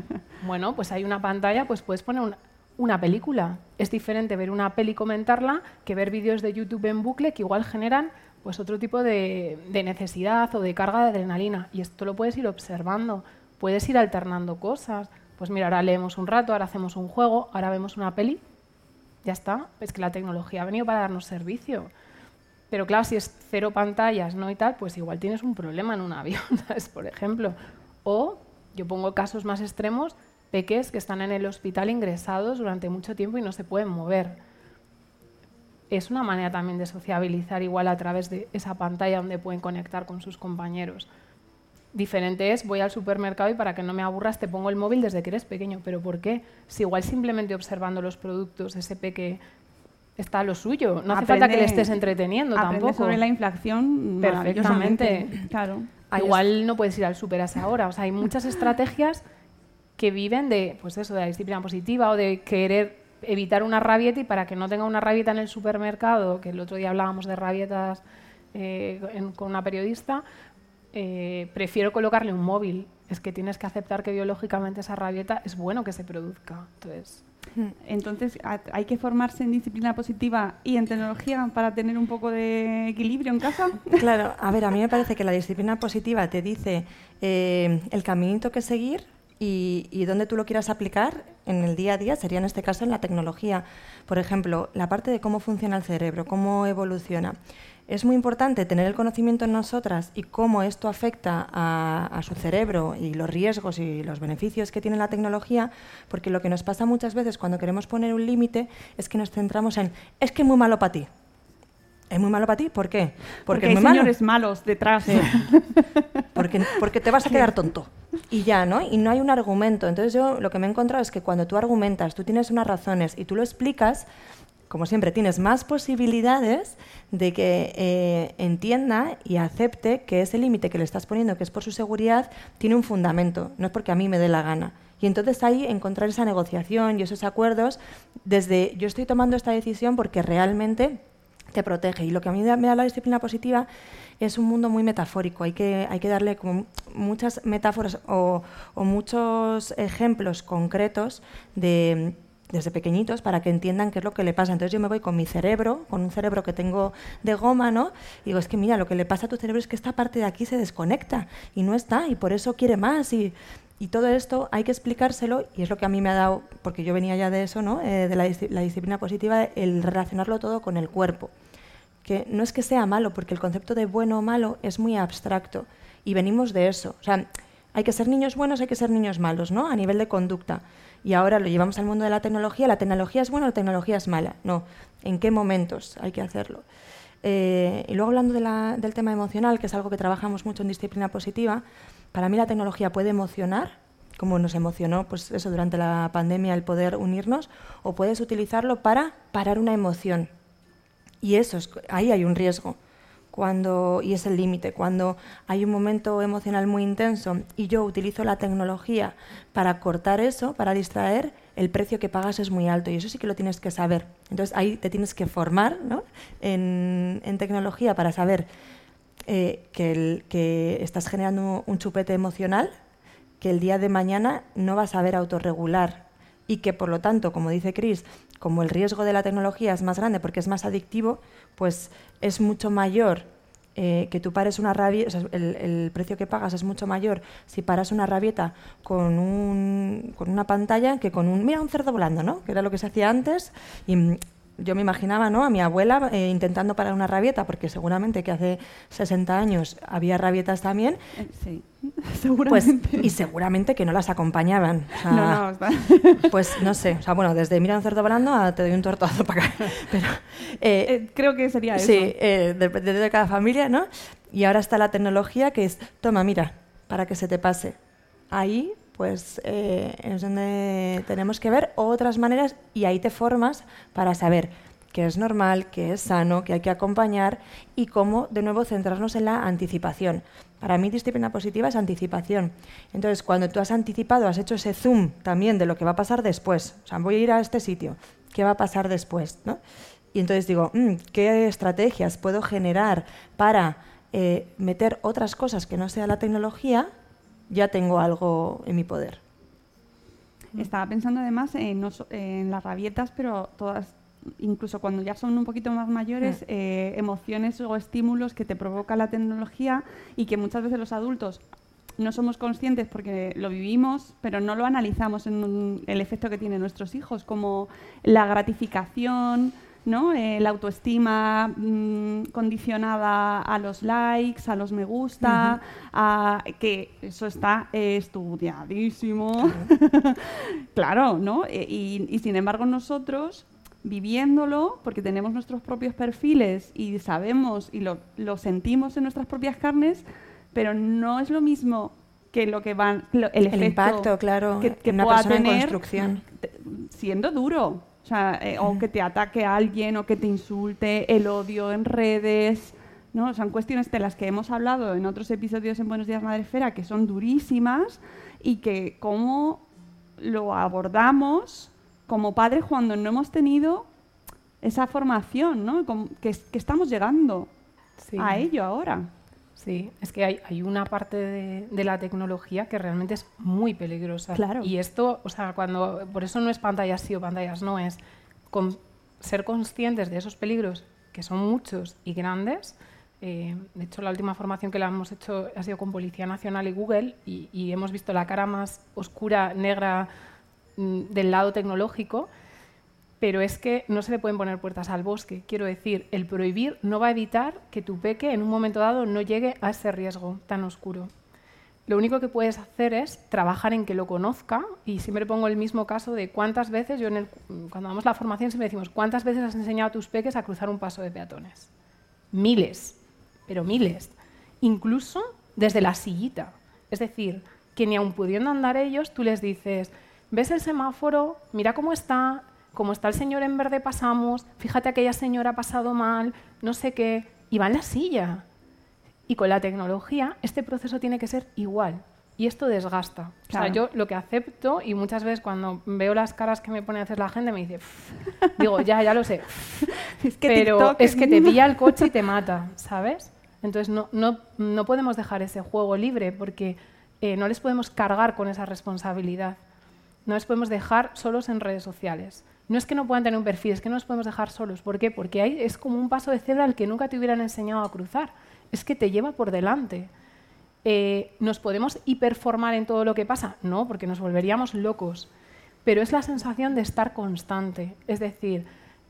bueno, pues hay una pantalla, pues puedes poner una, una película. Es diferente ver una peli y comentarla que ver vídeos de YouTube en bucle que igual generan pues otro tipo de, de necesidad o de carga de adrenalina. Y esto lo puedes ir observando, puedes ir alternando cosas. Pues mira, ahora leemos un rato, ahora hacemos un juego, ahora vemos una peli. Ya está. Es que la tecnología ha venido para darnos servicio. Pero claro, si es cero pantallas ¿no? y tal, pues igual tienes un problema en un avión, por ejemplo. O yo pongo casos más extremos, peques que están en el hospital ingresados durante mucho tiempo y no se pueden mover. Es una manera también de sociabilizar igual a través de esa pantalla donde pueden conectar con sus compañeros. Diferente es, voy al supermercado y para que no me aburras te pongo el móvil desde que eres pequeño. ¿Pero por qué? Si igual simplemente observando los productos, ese peque está a lo suyo. No hace falta que le estés entreteniendo tampoco. sobre la inflación Perfectamente. maravillosamente. Claro. Igual no puedes ir al super a esa hora. O sea, hay muchas estrategias que viven de, pues eso, de la disciplina positiva o de querer evitar una rabieta y para que no tenga una rabieta en el supermercado, que el otro día hablábamos de rabietas eh, en- con una periodista, eh, prefiero colocarle un móvil. Es que tienes que aceptar que biológicamente esa rabieta es bueno que se produzca. Entonces, Entonces, ha- hay que formarse en disciplina positiva y en tecnología para tener un poco de equilibrio en casa. Claro, a ver, a mí me parece que la disciplina positiva te dice eh, el caminito que seguir y, y dónde tú lo quieras aplicar en el día a día, sería en este caso en la tecnología. Por ejemplo, la parte de cómo funciona el cerebro, cómo evoluciona. Es muy importante tener el conocimiento en nosotras y cómo esto afecta a, a su cerebro y los riesgos y los beneficios que tiene la tecnología, porque lo que nos pasa muchas veces cuando queremos poner un límite es que nos centramos en, es que es muy malo para ti. ¿Es muy malo para ti? ¿Por qué? Porque, es hay muy malo. señores malos detrás. Porque, porque te vas a quedar tonto. Y ya, ¿no? Y no hay un argumento. Entonces yo lo que me he encontrado es que cuando tú argumentas, tú tienes unas razones y tú lo explicas, como siempre, tienes más posibilidades de que eh, entienda y acepte que ese límite que le estás poniendo, que es por su seguridad, tiene un fundamento. No es porque a mí me dé la gana. Y entonces ahí encontrar esa negociación y esos acuerdos desde yo estoy tomando esta decisión porque realmente te protege. Y lo que a mí me da la disciplina positiva es un mundo muy metafórico. Hay que, hay que darle muchas metáforas o muchos ejemplos concretos de desde pequeñitos para que entiendan qué es lo que le pasa. Entonces yo me voy con mi cerebro, con un cerebro que tengo de goma, ¿no? Y digo, es que mira, lo que le pasa a tu cerebro es que esta parte de aquí se desconecta y no está y por eso quiere más y, y todo esto hay que explicárselo y es lo que a mí me ha dado, porque yo venía ya de eso, ¿no? Eh, de la, la disciplina positiva, el relacionarlo todo con el cuerpo. Que no es que sea malo, porque el concepto de bueno o malo es muy abstracto y venimos de eso. O sea, hay que ser niños buenos, hay que ser niños malos, ¿no? A nivel de conducta. Y ahora lo llevamos al mundo de la tecnología. ¿La tecnología es buena o la tecnología es mala? No. ¿En qué momentos hay que hacerlo? Eh, y luego hablando de la- del tema emocional, que es algo que trabajamos mucho en disciplina positiva, para mí la tecnología puede emocionar, como nos emocionó pues eso durante la pandemia el poder unirnos, o puedes utilizarlo para parar una emoción. Y eso es, ahí hay un riesgo. Cuando, y es el límite, cuando hay un momento emocional muy intenso y yo utilizo la tecnología para cortar eso, para distraer, el precio que pagas es muy alto y eso sí que lo tienes que saber. Entonces ahí te tienes que formar ¿no? en, tecnología para saber eh, que, que estás generando un chupete emocional que el día de mañana no vas a saber autorregular y que por lo tanto, como dice Chris, como el riesgo de la tecnología es más grande porque es más adictivo, pues es mucho mayor eh, que tú pares una rabieta, o sea, el, precio que pagas es mucho mayor si paras una rabieta con, un, con una pantalla que con un, mira, un cerdo volando, ¿no? Que era lo que se hacía antes yo me imaginaba ¿no? a mi abuela eh, intentando parar una rabieta, porque seguramente que hace 60 años había rabietas también, Eh, Sí, pues, seguramente. y seguramente que no las acompañaban. O sea, no, no, está- Pues no sé, o sea, bueno, desde mira un cerdo volando a te doy un tortazo para acá. Pero, eh, Eh, creo que sería eso. sí, depende de cada familia, ¿no? Y ahora está la tecnología que es, toma, mira, para que se te pase. Ahí, pues, eh, es donde tenemos que ver otras maneras y ahí te formas para saber que es normal, que es sano, que hay que acompañar y cómo, de nuevo, centrarnos en la anticipación. Para mí, disciplina positiva es anticipación. Entonces, cuando tú has anticipado, has hecho ese zoom también de lo que va a pasar después. O sea, voy a ir a este sitio, ¿qué va a pasar después? Y entonces digo, "Mm, ¿qué estrategias puedo generar para eh, meter otras cosas que no sea la tecnología? Ya tengo algo en mi poder. Estaba pensando además en, en las rabietas, pero todas, incluso cuando ya son un poquito más mayores, eh, emociones o estímulos que te provoca la tecnología y que muchas veces los adultos no somos conscientes porque lo vivimos, pero no lo analizamos en un- el efecto que tienen nuestros hijos, como la gratificación, ¿no? Eh, la autoestima mm, condicionada a los likes, a los me gusta, a, que eso está eh, estudiadísimo. claro, ¿no? E- y, y sin embargo nosotros viviéndolo, porque tenemos nuestros propios perfiles y sabemos y lo, lo sentimos en nuestras propias carnes, pero no es lo mismo que lo que van lo- el, El efecto impacto, claro, que, que en una pueda persona en tener construcción. siendo duro o sea eh, o que te ataque a alguien o que te insulte el odio en redes no son cuestiones de las que hemos hablado en otros episodios en Buenos Días Madrefera que son durísimas y que cómo lo abordamos como padres cuando no hemos tenido esa formación no que, que estamos llegando Sí. a ello ahora Sí, es que hay, hay una parte de, de la tecnología que realmente es muy peligrosa. Claro. Y esto, o sea, cuando por eso no es pantallas sí o pantallas no, es con- ser conscientes de esos peligros, que son muchos y grandes. Eh, de hecho, la última formación que la hemos hecho ha sido con Policía Nacional y Google y, y hemos visto la cara más oscura, negra mm, del lado tecnológico. Pero es que no se le pueden poner puertas al bosque. Quiero decir, el prohibir no va a evitar que tu peque en un momento dado no llegue a ese riesgo tan oscuro. Lo único que puedes hacer es trabajar en que lo conozca y siempre pongo el mismo caso de cuántas veces, yo en el- cuando damos la formación siempre decimos, ¿cuántas veces has enseñado a tus peques a cruzar un paso de peatones? Miles, pero miles. Incluso desde la sillita. Es decir, que ni aun pudiendo andar ellos, tú les dices, ¿ves el semáforo? Mira cómo está, como está el señor en verde pasamos, fíjate aquella señora ha pasado mal, no sé qué, y va en la silla. Y con la tecnología este proceso tiene que ser igual. Y esto desgasta. O sea, Claro. yo lo que acepto, y muchas veces cuando veo las caras que me pone a hacer la gente, me dice, digo, ya, ya lo sé, Es que pero TikTok es que te pilla el coche y te mata, ¿sabes? Entonces no, no, no podemos dejar ese juego libre porque eh, no les podemos cargar con esa responsabilidad. No les podemos dejar solos en redes sociales. No es que no puedan tener un perfil, es que no los podemos dejar solos. ¿Por qué? Porque ahí es como un paso de cebra al que nunca te hubieran enseñado a cruzar. Es que te lleva por delante. Eh, ¿Nos podemos hiperformar en todo lo que pasa? No, porque nos volveríamos locos. Pero es la sensación de estar constante. Es decir,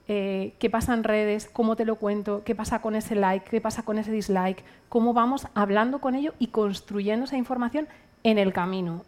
eh, qué pasa en redes, cómo te lo cuento, qué pasa con ese like, qué pasa con ese dislike, cómo vamos hablando con ello y construyendo esa información en el camino.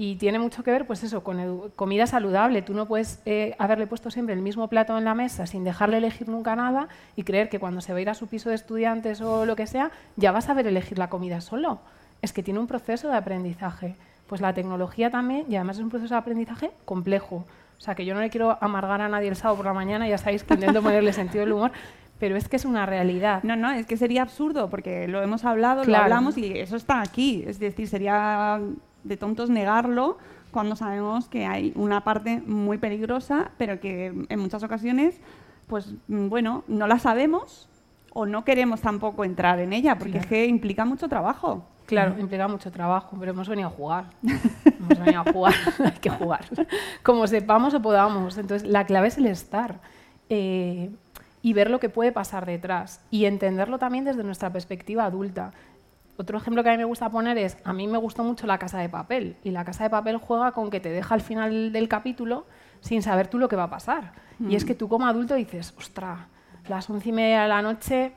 Y tiene mucho que ver, pues eso, con comida saludable. Tú no puedes eh, haberle puesto siempre el mismo plato en la mesa sin dejarle elegir nunca nada y creer que cuando se va a ir a su piso de estudiantes o lo que sea, ya va a saber elegir la comida solo. Es que tiene un proceso de aprendizaje. Pues la tecnología también, y además es un proceso de aprendizaje complejo. O sea, que yo no le quiero amargar a nadie el sábado por la mañana, ya sabéis que intento ponerle sentido del humor, pero es que es una realidad. No, no, es que sería absurdo porque lo hemos hablado, Claro. lo hablamos y eso está aquí. Es decir, sería de tontos negarlo cuando sabemos que hay una parte muy peligrosa, pero que en muchas ocasiones, pues mm, bueno, no la sabemos o no queremos tampoco entrar en ella porque es que implica mucho trabajo. Claro, implica mucho trabajo, pero hemos venido a jugar. hemos venido a jugar, hay que jugar. Como sepamos o podamos. Entonces, la clave es el estar eh, y ver lo que puede pasar detrás y entenderlo también desde nuestra perspectiva adulta. Otro ejemplo que a mí me gusta poner es, a mí me gustó mucho La Casa de Papel y La Casa de Papel juega con que te deja al final del capítulo sin saber tú lo que va a pasar. Y es que tú como adulto dices, ostra, las once y media de la noche,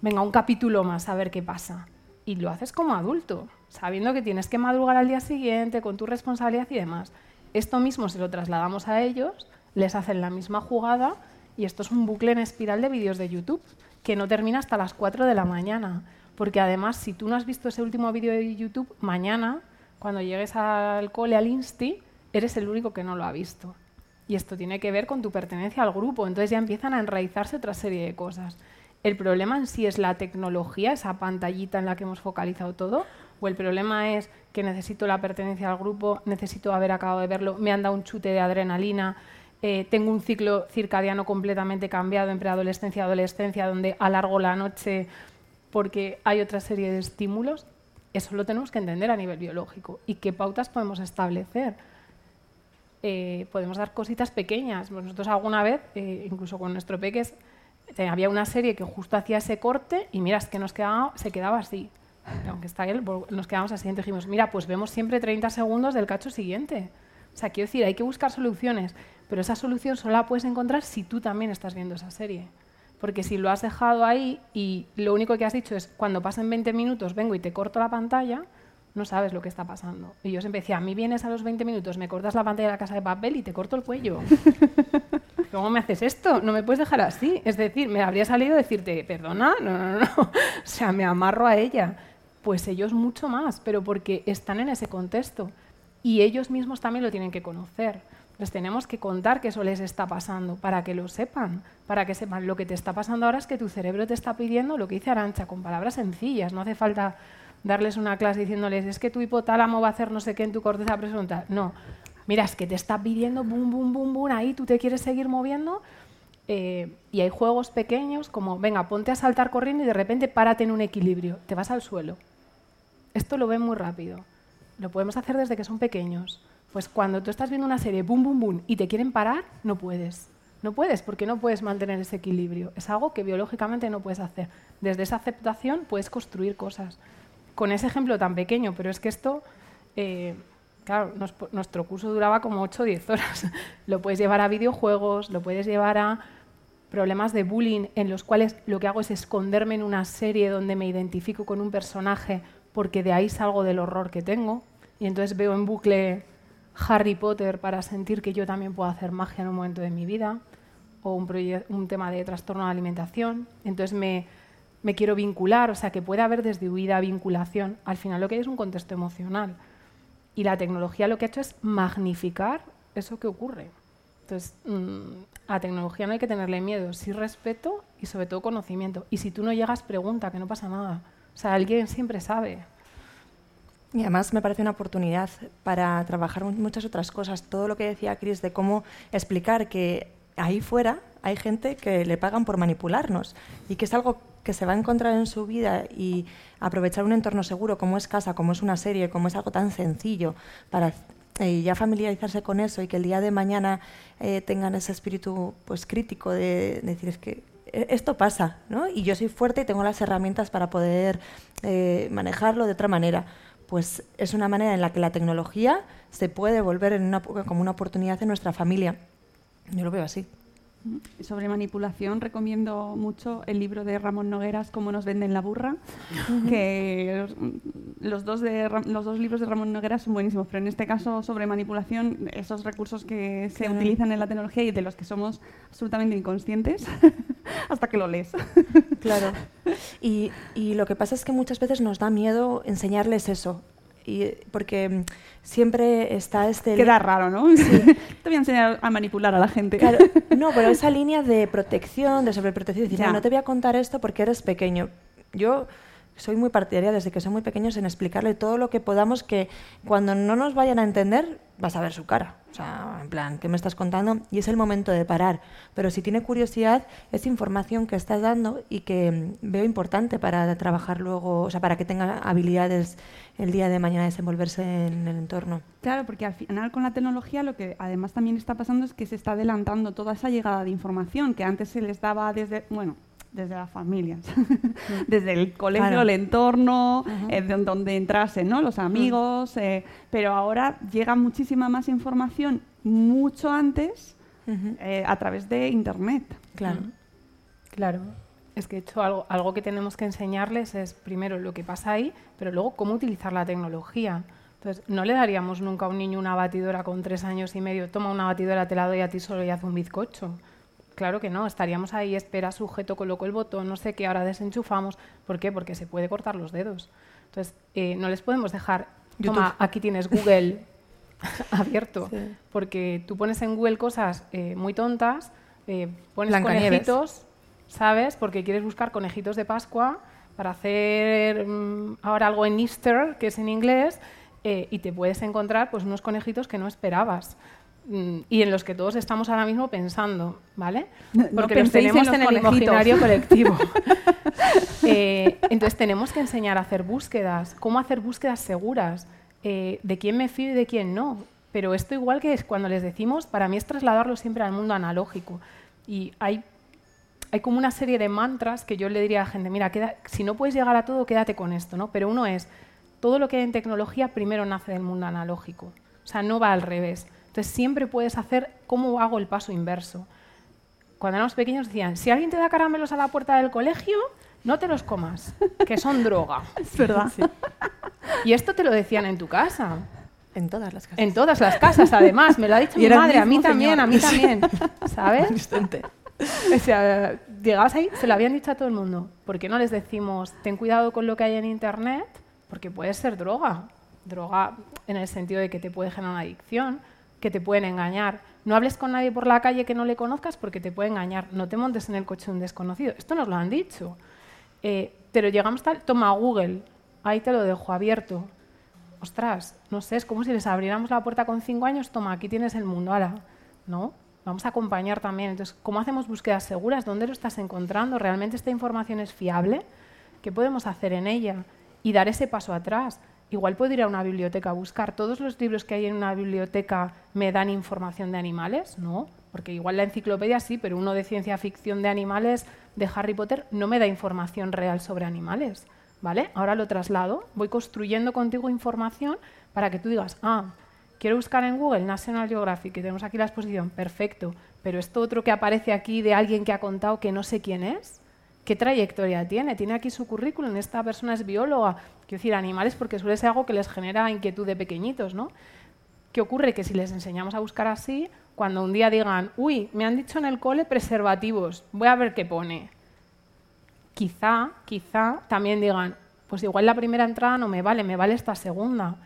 venga, un capítulo más a ver qué pasa. Y lo haces como adulto, sabiendo que tienes que madrugar al día siguiente con tu responsabilidad y demás. Esto mismo se lo trasladamos a ellos, les hacen la misma jugada y esto es un bucle en espiral de vídeos de YouTube que no termina hasta las 4 de la mañana. Porque además, si tú no has visto ese último vídeo de YouTube, mañana, cuando llegues al cole, al Insti, eres el único que no lo ha visto. Y esto tiene que ver con tu pertenencia al grupo. Entonces ya empiezan a enraizarse otra serie de cosas. ¿El problema en sí es la tecnología, esa pantallita en la que hemos focalizado todo? ¿O el problema es que necesito la pertenencia al grupo, necesito haber acabado de verlo, me han dado un chute de adrenalina, eh, tengo un ciclo circadiano completamente cambiado en preadolescencia y adolescencia, donde alargo la noche porque hay otra serie de estímulos? Eso lo tenemos que entender a nivel biológico. ¿Y qué pautas podemos establecer? eh, podemos dar cositas pequeñas. Nosotros alguna vez, eh, incluso con nuestro peques, eh, había una serie que justo hacía ese corte y mira, es que nos quedaba, se quedaba así. Y aunque está él, nos quedamos así. Entonces dijimos, mira, pues vemos siempre 30 segundos del cacho siguiente. O sea, quiero decir, hay que buscar soluciones, pero esa solución solo la puedes encontrar si tú también estás viendo esa serie. Porque si lo has dejado ahí y lo único que has dicho es, cuando pasen 20 minutos vengo y te corto la pantalla, no sabes lo que está pasando. Y yo siempre decía, a mí vienes a los 20 minutos, me cortas la pantalla de la casa de papel y te corto el cuello. ¿Cómo me haces esto? No me puedes dejar así. Es decir, me habría salido decirte, perdona, no, no, no. O sea, me amarro a ella. Pues ellos mucho más, pero porque están en ese contexto. Y ellos mismos también lo tienen que conocer. Les tenemos que contar que eso les está pasando para que lo sepan, para que sepan lo que te está pasando ahora es que tu cerebro te está pidiendo lo que dice Arancha, con palabras sencillas. No hace falta darles una clase diciéndoles es que tu hipotálamo va a hacer no sé qué en tu corteza prefrontal. No, mira, es que te está pidiendo bum, bum, bum, bum, ahí tú te quieres seguir moviendo. Eh, y hay juegos pequeños como, venga, ponte a saltar corriendo y de repente párate en un equilibrio, te vas al suelo. Esto lo ven muy rápido. Lo podemos hacer desde que son pequeños. Pues cuando tú estás viendo una serie, boom, boom, boom, y te quieren parar, no puedes. No puedes, porque no puedes mantener ese equilibrio. Es algo que biológicamente no puedes hacer. Desde esa aceptación puedes construir cosas. Con ese ejemplo tan pequeño, pero es que esto, eh, claro, nuestro curso duraba como 8 o 10 horas. lo puedes llevar a videojuegos, lo puedes llevar a problemas de bullying en los cuales lo que hago es esconderme en una serie donde me identifico con un personaje porque de ahí salgo del horror que tengo y entonces veo en bucle Harry Potter para sentir que yo también puedo hacer magia en un momento de mi vida o un, tema de trastorno de alimentación. Entonces me, me quiero vincular, o sea que puede haber desde huida vinculación. Al final lo que hay es un contexto emocional. Y la tecnología lo que ha hecho es magnificar eso que ocurre. Entonces, mm, a tecnología no hay que tenerle miedo, sí respeto y sobre todo conocimiento. Y si tú no llegas, pregunta, que no pasa nada. O sea, alguien siempre sabe. Y además me parece una oportunidad para trabajar muchas otras cosas. Todo lo que decía Chris de cómo explicar que ahí fuera hay gente que le pagan por manipularnos y que es algo que se va a encontrar en su vida y aprovechar un entorno seguro como es casa, como es una serie, como es algo tan sencillo para eh, ya familiarizarse con eso y que el día de mañana eh, tengan ese espíritu pues crítico de, decir es que eh, esto pasa, ¿no? Y yo soy fuerte y tengo las herramientas para poder manejarlo de otra manera pues es una manera en la que la tecnología se puede volver en una, como una oportunidad en nuestra familia. Yo lo veo así. Sobre manipulación recomiendo mucho el libro de Ramón Nogueras, Cómo nos venden la burra, que los dos, de, los dos libros de Ramón Nogueras son buenísimos, pero en este caso sobre manipulación, esos recursos que se utilizan en la tecnología y de los que somos absolutamente inconscientes hasta que lo lees. claro. Y, y lo que pasa es que muchas veces nos da miedo enseñarles eso, y porque mm, siempre está este... Queda raro, ¿no? Sí. Te voy a enseñar a manipular a la gente. Claro, no, pero esa línea de protección, de sobreprotección, decir, no te voy a contar esto porque eres pequeño. Yo soy muy partidaria desde que son muy pequeños en explicarle todo lo que podamos que cuando no nos vayan a entender vas a ver su cara. O sea, en plan, ¿qué me estás contando? Y es el momento de parar. Pero si tiene curiosidad, es información que estás dando y que mm, veo importante para trabajar luego, o sea, para que tenga habilidades el día de mañana desenvolverse en el entorno. Claro, porque al final con la tecnología lo que además también está pasando es que se está adelantando toda esa llegada de información que antes se les daba desde, bueno, desde las familias, desde el colegio, el entorno, eh, donde entrasen ¿no? los amigos, eh, pero ahora llega muchísima más información mucho antes eh, a través de Internet. Claro. Claro. Es que hecho algo, algo que tenemos que enseñarles es primero lo que pasa ahí, pero luego cómo utilizar la tecnología. Entonces, no le daríamos nunca a un niño una batidora con tres años y medio, toma una batidora, te la doy a ti solo y haz un bizcocho. Claro que no, estaríamos ahí, espera, sujeto, coloco el botón, no sé qué, ahora desenchufamos. ¿Por qué? Porque se puede cortar los dedos. Entonces, eh, no les podemos dejar, toma, aquí tienes Google abierto, porque tú pones en Google cosas eh, muy tontas, eh, pones conejitos, ¿sabes? Porque quieres buscar conejitos de Pascua para hacer mm, ahora algo en Easter, que es en inglés, y te puedes encontrar pues unos conejitos que no esperabas. Y en los que todos estamos ahora mismo pensando, ¿vale? Porque los tenemos en, el imaginario colectivo. Eh, entonces tenemos que enseñar a hacer búsquedas, cómo hacer búsquedas seguras, eh, de quién me fío y de quién no. Pero esto igual que es cuando les decimos, para mí es trasladarlo siempre al mundo analógico. Y hay, hay como una serie de mantras que yo le diría a la gente, mira, si no puedes llegar a todo, quédate con esto, ¿no? Pero uno es, todo lo que hay en tecnología primero nace del mundo analógico. O sea, no va al revés. Entonces siempre puedes hacer cómo hago el paso inverso. Cuando éramos pequeños decían, si alguien te da caramelos a la puerta del colegio, no te los comas, que son droga. Es verdad. Y esto te lo decían en tu casa. En todas las casas. En todas las casas, además. Me lo ha dicho mi madre, a mí también, a mí también. ¿Sabes? o sea, llegabas ahí, se lo habían dicho a todo el mundo. ¿Por qué no les decimos, ten cuidado con lo que hay en Internet? Porque puede ser droga. Droga en el sentido de que te puede generar una adicción que te pueden engañar. No hables con nadie por la calle que no le conozcas porque te puede engañar. No te montes en el coche de un desconocido. Esto nos lo han dicho. Eh, pero llegamos tal, toma Google, ahí te lo dejo abierto. Ostras, no sé, es como si les abriéramos la puerta con cinco años, toma, aquí tienes el mundo, ala. ¿No? Vamos a acompañar también. Entonces, ¿cómo hacemos búsquedas seguras? ¿Dónde lo estás encontrando? ¿Realmente esta información es fiable? ¿Qué podemos hacer en ella? Y dar ese paso atrás. Igual puedo ir a una biblioteca a buscar. ¿Todos los libros que hay en una biblioteca me dan información de animales? No, porque igual la enciclopedia sí, pero uno de ciencia ficción de animales de Harry Potter no me da información real sobre animales. ¿Vale? Ahora lo traslado, voy construyendo contigo información para que tú digas, ah, quiero buscar en Google National Geographic, que tenemos aquí la exposición, perfecto, pero esto otro que aparece aquí de alguien que ha contado que no sé quién es, ¿qué trayectoria tiene? Tiene aquí su currículum, esta persona es bióloga, Quiero decir, animales porque suele ser algo que les genera inquietud de pequeñitos, ¿no? ¿Qué ocurre? Que si les enseñamos a buscar así, cuando un día digan, uy, me han dicho en el cole preservativos, voy a ver qué pone. Quizá, quizá también digan, pues igual la primera entrada no me vale, me vale esta segunda.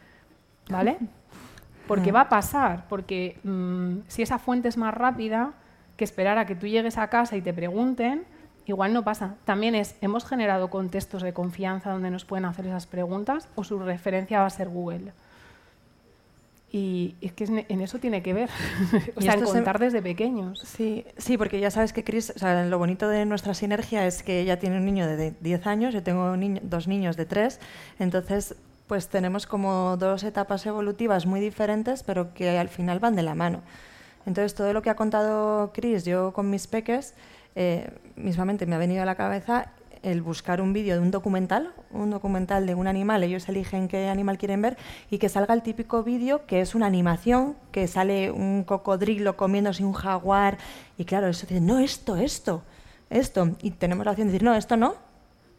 ¿Vale? Porque va a pasar, porque mm, si esa fuente es más rápida que esperar a que tú llegues a casa y te pregunten, igual no pasa. También es, ¿hemos generado contextos de confianza donde nos pueden hacer esas preguntas o su referencia va a ser Google? Y es que en eso tiene que ver, o sea, en se- contar desde pequeños. Sí, sí, porque ya sabes que Chris, o sea, lo bonito de nuestra sinergia es que ella tiene un niño de de 10 años, yo tengo un niño- dos niños de 3, entonces pues tenemos como dos etapas evolutivas muy diferentes, pero que al final van de la mano. Entonces todo lo que ha contado Chris, yo con mis peques, eh, mismamente me ha venido a la cabeza el buscar un vídeo de un documental, un documental de un animal, ellos eligen qué animal quieren ver y que salga el típico vídeo que es una animación, que sale un cocodrilo comiéndose un jaguar y claro, eso dice, no, esto, esto, esto, y tenemos la opción de decir, no, esto no,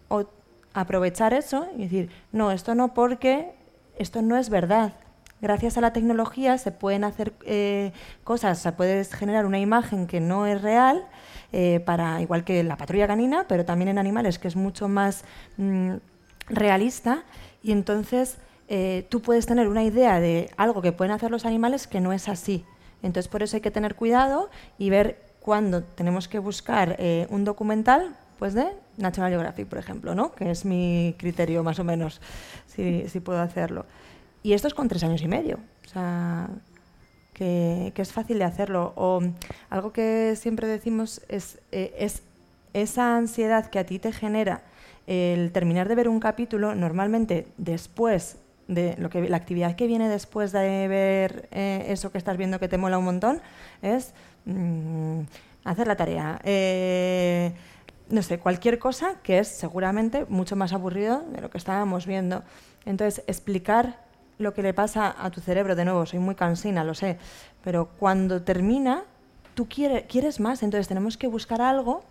o aprovechar eso y decir, no, esto no porque esto no es verdad. Gracias a la tecnología se pueden hacer eh, cosas, se puede generar una imagen que no es real, eh, para igual que la patrulla canina, pero también en animales, que es mucho más mm, realista. Y entonces eh, tú puedes tener una idea de algo que pueden hacer los animales que no es así. Entonces por eso hay que tener cuidado y ver cuándo tenemos que buscar eh, un documental pues de National Geographic, por ejemplo, ¿no? que es mi criterio más o menos, si, si puedo hacerlo. Y esto es con tres años y medio. O sea, que, es fácil de hacerlo. O algo que siempre decimos es, eh, es esa ansiedad que a ti te genera el terminar de ver un capítulo, normalmente después de lo que la actividad que viene después de ver eh, eso que estás viendo que te mola un montón, es mm, hacer la tarea. Eh, no sé, cualquier cosa que es seguramente mucho más aburrido de lo que estábamos viendo. Entonces, explicar lo que le pasa a tu cerebro, de nuevo, soy muy cansina, lo sé, pero cuando termina, tú quiere- quieres más, entonces tenemos que buscar algo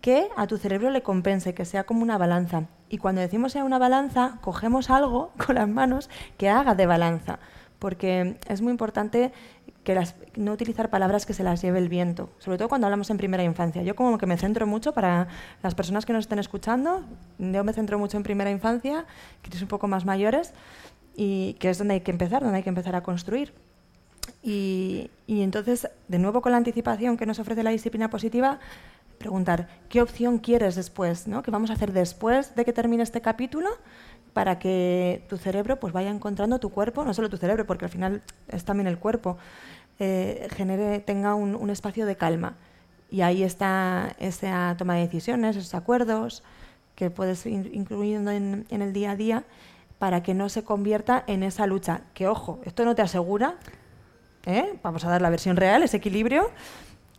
que a tu cerebro le compense, que sea como una balanza. Y cuando decimos sea una balanza, cogemos algo con las manos que haga de balanza, porque es muy importante que no utilizar palabras que se las lleve el viento, sobre todo cuando hablamos en primera infancia. Yo como que me centro mucho para las personas que nos estén escuchando, yo me centro mucho en primera infancia, que es un poco más mayores, y que es donde hay que empezar, donde hay que empezar a construir. Y, y entonces, de nuevo con la anticipación que nos ofrece la disciplina positiva, preguntar, ¿qué opción quieres después? ¿no? ¿Qué vamos a hacer después de que termine este capítulo? Para que tu cerebro pues, vaya encontrando tu cuerpo, no solo tu cerebro, porque al final es también el cuerpo, eh, genere, tenga un, un espacio de calma. Y ahí está esa toma de decisiones, esos acuerdos que puedes ir incluyendo en, en el día a día para que no se convierta en esa lucha. Que ojo, esto no te asegura, ¿eh? vamos a dar la versión real, ese equilibrio,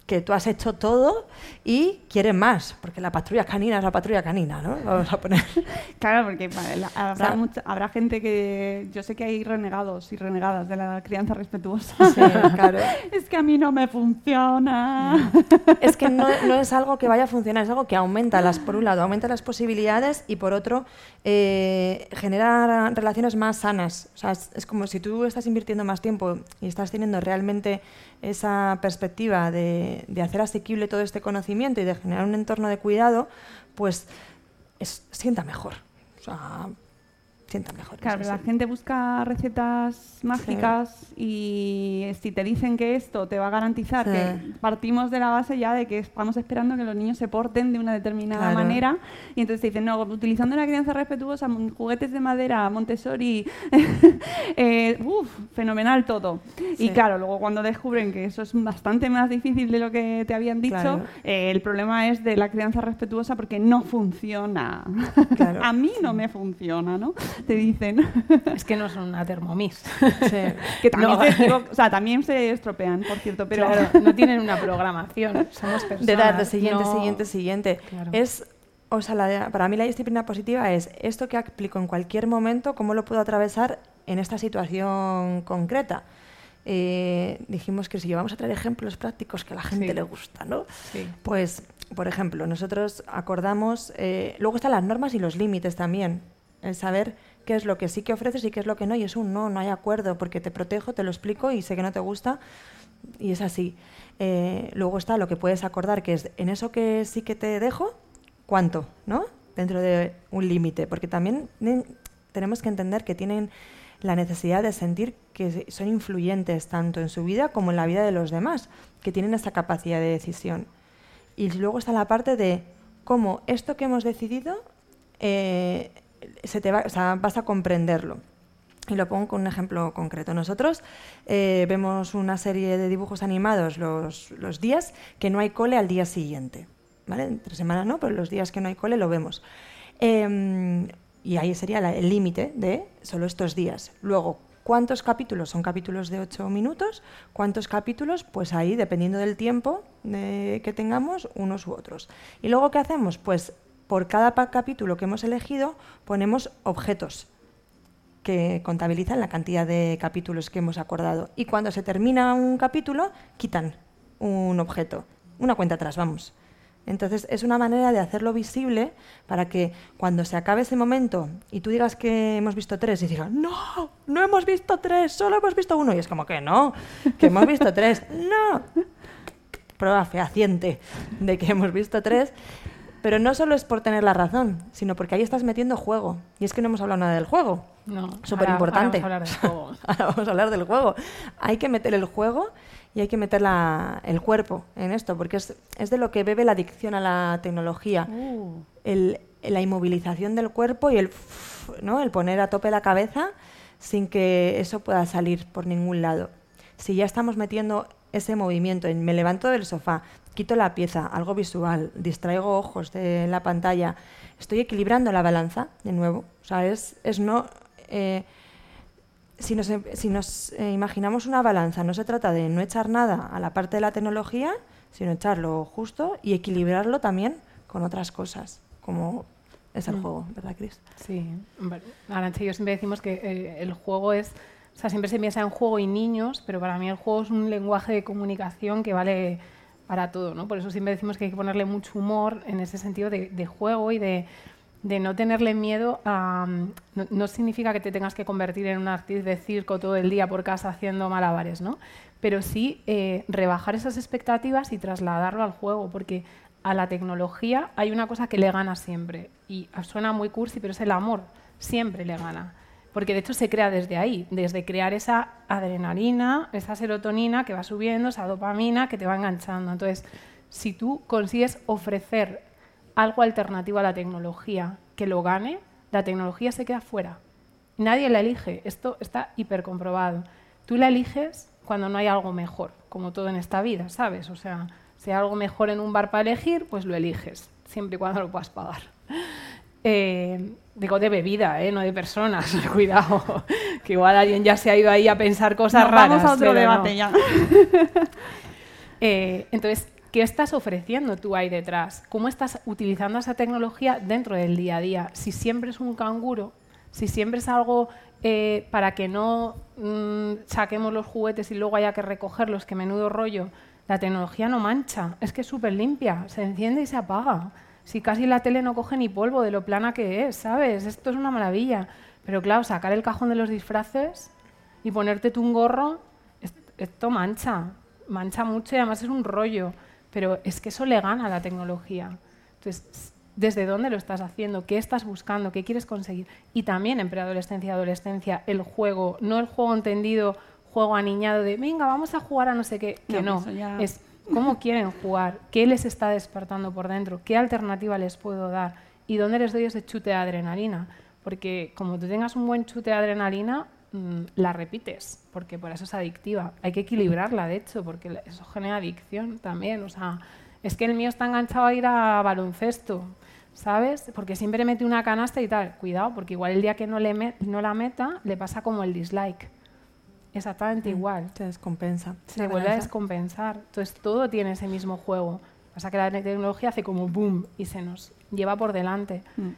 que tú has hecho todo y quieres más, porque la patrulla canina es la patrulla canina, ¿no? Vamos a poner. Claro, porque vale, la- habrá, sea- mucha- habrá gente que. Yo sé que hay renegados y renegadas de la crianza respetuosa. Sí, claro. es que a mí no me funciona. Es que no, no es algo que vaya a funcionar, es algo que aumenta las, por un lado, aumenta las posibilidades y por otro, eh, genera relaciones más sanas. O sea, es, es como si tú estás invirtiendo más tiempo y estás teniendo realmente esa perspectiva de, de hacer asequible todo este conocimiento y de generar un entorno de cuidado, pues es- sienta mejor. Sienta mejor. Claro, la gente busca recetas mágicas y si te dicen que esto te va a garantizar Sí. que partimos de la base ya de que estamos esperando que los niños se porten de una determinada Claro. manera y entonces te dicen, no, utilizando la crianza respetuosa, juguetes de madera, Montessori, eh, uf, fenomenal todo. Sí. Y claro, luego cuando descubren que eso es bastante más difícil de lo que te habían dicho, Claro. eh, el problema es de la crianza respetuosa porque no funciona. Claro. a mí no me funciona, ¿no? Te dicen. Es que no son una termomix. Sí. que también, No. se, o sea, también se estropean, por cierto, pero Claro, no tienen una programación, somos personas. de dar de siguiente, no- siguiente, siguiente. Claro. Es, o sea, la- para mí la disciplina positiva es esto que aplico en cualquier momento, cómo lo puedo atravesar en esta situación concreta. Eh, dijimos que si llevamos a traer ejemplos prácticos que a la gente Sí. le gusta, ¿no? Sí. Pues, por ejemplo, nosotros acordamos, eh, luego están las normas y los límites también, el saber qué es lo que sí que ofreces y qué es lo que no, y es un no, no hay acuerdo, porque te protejo, te lo explico y sé que no te gusta, y es así. Eh, luego está lo que puedes acordar, que es en eso que sí que te dejo, ¿cuánto? ¿No? Dentro de un límite, porque también ne- tenemos que entender que tienen la necesidad de sentir que son influyentes tanto en su vida como en la vida de los demás, que tienen esta capacidad de decisión. Y luego está la parte de cómo esto que hemos decidido eh, se te vas a comprenderlo. Y lo pongo con un ejemplo concreto. Nosotros eh, vemos una serie de dibujos animados los, los días que no hay cole al día siguiente. ¿vale? Entre semana no, pero los días que no hay cole lo vemos. Em, y ahí sería el límite de solo estos días. Luego, ¿cuántos capítulos? Son capítulos de 8 minutos. ¿Cuántos capítulos? Pues ahí, dependiendo del tiempo de- que tengamos, unos u otros. ¿Y luego qué hacemos? Pues por cada capítulo que hemos elegido ponemos objetos que contabilizan la cantidad de capítulos que hemos acordado. Y cuando se termina un capítulo, quitan un objeto, una cuenta atrás, vamos. Entonces es una manera de hacerlo visible para que cuando se acabe ese momento y tú digas que hemos visto tres y digan, no, no hemos visto tres, solo hemos visto uno. Y es como que no, que hemos visto tres. No. Prueba fehaciente de que hemos visto tres. Pero no solo es por tener la razón, sino porque ahí estás metiendo juego. Y es que no hemos hablado nada del juego. No, Súper importante. ahora vamos a hablar del juego. Ahora vamos a hablar del juego. Hay que meter el juego y hay que meter la- el cuerpo en esto, porque es, es de lo que bebe la adicción a la tecnología. Uh. El- la inmovilización del cuerpo y el, ¿no? el poner a tope la cabeza sin que eso pueda salir por ningún lado. Si ya estamos metiendo ese movimiento, en me levanto del sofá, quito la pieza, algo visual, distraigo ojos de la pantalla, estoy equilibrando la balanza de nuevo. O sea, es, es no... eh, si nos, si nos eh, imaginamos una balanza, no se trata de no echar nada a la parte de la tecnología, sino echarlo justo y equilibrarlo también con otras cosas, como es el Mm. juego, ¿verdad, Cris? Sí, Vale. Arantxa y yo siempre decimos que eh, el juego es, o sea, siempre se piensa en juego y niños, pero para mí el juego es un lenguaje de comunicación que vale para todo. Por eso siempre decimos que hay que ponerle mucho humor en ese sentido de, juego y de, no tenerle miedo a... mm, No, significa que te tengas que convertir en un artista de circo todo el día por casa haciendo malabares, ¿no? Pero sí eh, rebajar esas expectativas y trasladarlo al juego, porque a la tecnología hay una cosa que le gana siempre. Y suena muy cursi, pero es el amor. Siempre le gana. Porque de hecho se crea desde ahí, desde crear esa adrenalina, esa serotonina que va subiendo, esa dopamina que te va enganchando. Entonces, si tú consigues ofrecer algo alternativo a la tecnología que lo gane, la tecnología se queda fuera. Nadie la elige, esto está hipercomprobado. Tú la eliges cuando no hay algo mejor, como todo en esta vida, ¿sabes? O sea, si hay algo mejor en un bar para elegir, pues lo eliges, siempre y cuando lo puedas pagar. Eh, digo de bebida, ¿eh? no de personas, cuidado, que igual alguien ya se ha ido ahí a pensar cosas raras. Vamos a otro no. debate ya. Eh, entonces, ¿qué estás ofreciendo tú ahí detrás? ¿Cómo estás utilizando esa tecnología dentro del día a día? Si siempre es un canguro, si siempre es algo eh, para que no mm, saquemos los juguetes y luego haya que recogerlos, que menudo rollo, la tecnología no mancha, es que es súper limpia, se enciende y se apaga. Si casi la tele no coge ni polvo de lo plana que es, ¿sabes? Esto es una maravilla. Pero claro, sacar el cajón de los disfraces y ponerte tú un gorro, es- esto mancha, mancha mucho y además es un rollo. Pero es que eso le gana a la tecnología. Entonces, ¿desde dónde lo estás haciendo? ¿Qué estás buscando? ¿Qué quieres conseguir? Y también en preadolescencia y adolescencia, el juego, no el juego entendido, juego aniñado de, venga, vamos a jugar a no sé qué, que No, no. ya- Es cómo quieren jugar, qué les está despertando por dentro, qué alternativa les puedo dar y dónde les doy ese chute de adrenalina. Porque como tú tengas un buen chute de adrenalina, mm, la repites, porque por eso es adictiva. Hay que equilibrarla, de hecho, porque eso genera adicción también. O sea, es que el mío está enganchado a ir a baloncesto, ¿sabes? Porque siempre mete una canasta y tal. Cuidado, porque igual el día que no, le no la meta, le pasa como el dislike. Exactamente igual Se descompensa. se vuelve a descompensar. Entonces todo tiene ese mismo juego. Pasa que la tecnología hace como boom y se nos lleva por delante. Mm.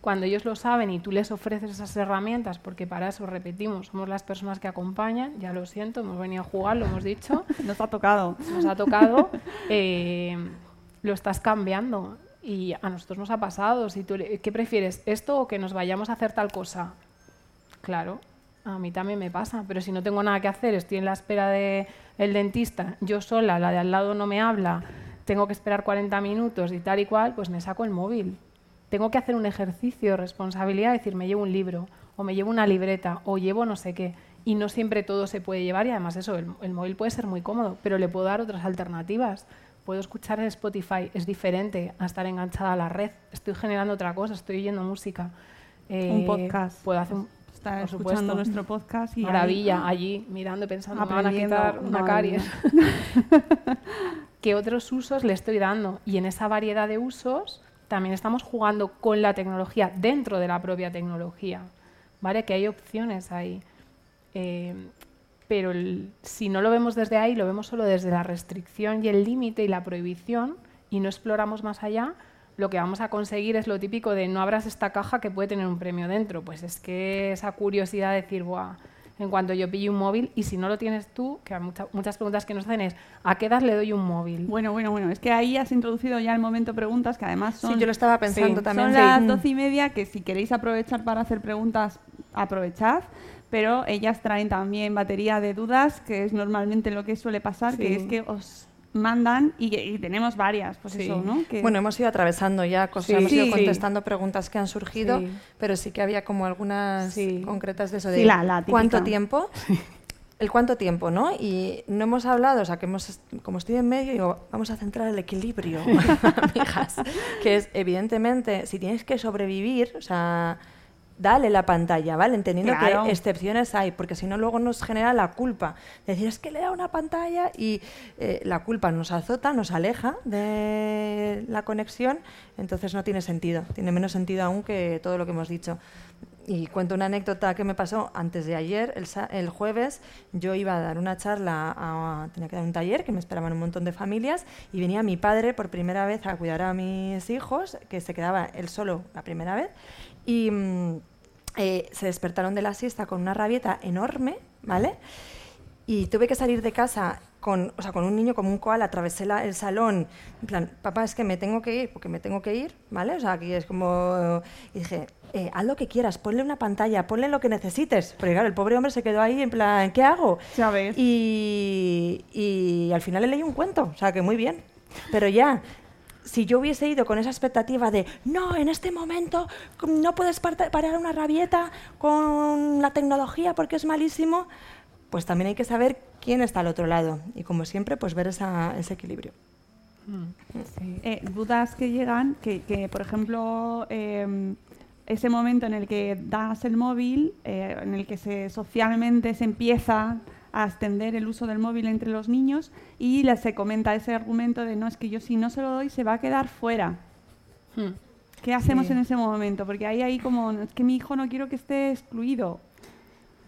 Cuando ellos lo saben y tú les ofreces esas herramientas, porque para eso repetimos, somos las personas que acompañan, ya lo siento, hemos venido a jugar, lo hemos dicho, Nos ha tocado. nos ha tocado, eh, lo estás cambiando. Y a nosotros nos ha pasado. Si tú, ¿Qué prefieres? ¿Esto o que nos vayamos a hacer tal cosa? Claro, a mí también me pasa, pero si no tengo nada que hacer, estoy en la espera del dentista, yo sola, la de al lado no me habla, tengo que esperar 40 minutos y tal y cual, pues me saco el móvil. Tengo que hacer un ejercicio de responsabilidad, decir, me llevo un libro, o me llevo una libreta, o llevo no sé qué. Y no siempre todo se puede llevar, y además eso, el, el móvil puede ser muy cómodo, pero le puedo dar otras alternativas. puedo escuchar en Spotify, es diferente a estar enganchada a la red. Estoy generando otra cosa, estoy oyendo música. Eh, Un podcast. Puedo hacer un, Está por escuchando supuesto. nuestro podcast y ahí- Maravilla, allí mirando pensando, me van a quitar una caries. ¿Qué otros usos le estoy dando? Y en esa variedad de usos también estamos jugando con la tecnología dentro de la propia tecnología, ¿vale? Que hay opciones ahí. Eh, pero el- si no lo vemos desde ahí, lo vemos solo desde la restricción y el límite y la prohibición y no exploramos más allá, lo que vamos a conseguir es lo típico de no abras esta caja que puede tener un premio dentro. Pues es que esa curiosidad de decir, Buah, en cuanto yo pille un móvil, y si no lo tienes tú, que hay mucha- muchas preguntas que nos hacen es, ¿a qué edad le doy un móvil? Bueno, bueno, bueno. Es que ahí has introducido ya el momento preguntas, que además son, Sí, yo lo estaba pensando Sí, también. son sí. las doce y media, que si queréis aprovechar para hacer preguntas, aprovechad. Pero ellas traen también batería de dudas, que es normalmente lo que suele pasar, que es que os mandan y, y tenemos varias, pues Sí. eso, ¿no? Que- Bueno, hemos ido atravesando ya cosas, Sí, hemos ido sí. contestando preguntas que han surgido, Sí. pero sí que había como algunas Sí. concretas de eso Sí, de la- cuánto tiempo, el cuánto tiempo, ¿no? Y no hemos hablado, o sea, que hemos, como estoy en medio, digo, vamos a centrar el equilibrio, amigas, que es, evidentemente, si tienes que sobrevivir, o sea, dale la pantalla, ¿vale? Entendiendo Claro. que excepciones hay, porque si no luego nos genera la culpa. Decir, es que le da una pantalla y eh, la culpa nos azota, nos aleja de la conexión, entonces no tiene sentido. Tiene menos sentido aún que todo lo que hemos dicho. Y cuento una anécdota que me pasó antes de ayer, el, jueves, yo iba a dar una charla, a- tenía que dar un taller, que me esperaban un montón de familias, y venía mi padre por primera vez a cuidar a mis hijos, que se quedaba él solo la primera vez, y mm, eh, se despertaron de la siesta con una rabieta enorme, ¿vale? Y tuve que salir de casa con, o sea, con un niño como un koala, atravesé la- el salón, en plan, papá, es que me tengo que ir, porque me tengo que ir, ¿vale? O sea, aquí es como... Y dije, eh, haz lo que quieras, ponle una pantalla, ponle lo que necesites. Porque claro, el pobre hombre se quedó ahí en plan, ¿qué hago? Ya ves. Y, y al final le leí un cuento, o sea, que muy bien. Pero ya, si yo hubiese ido con esa expectativa de, no, en este momento no puedes parar una rabieta con la tecnología porque es malísimo, pues también hay que saber quién está al otro lado. Y como siempre, pues ver esa- ese equilibrio. eh, dudas que llegan, que, que, por ejemplo, eh, ese momento en el que das el móvil, eh, en el que se, socialmente se empieza a extender el uso del móvil entre los niños y les se comenta ese argumento de no, es que yo si no se lo doy se va a quedar fuera. Hmm. ¿Qué hacemos Sí. en ese momento? Porque ahí hay como, es que mi hijo no quiero que esté excluido.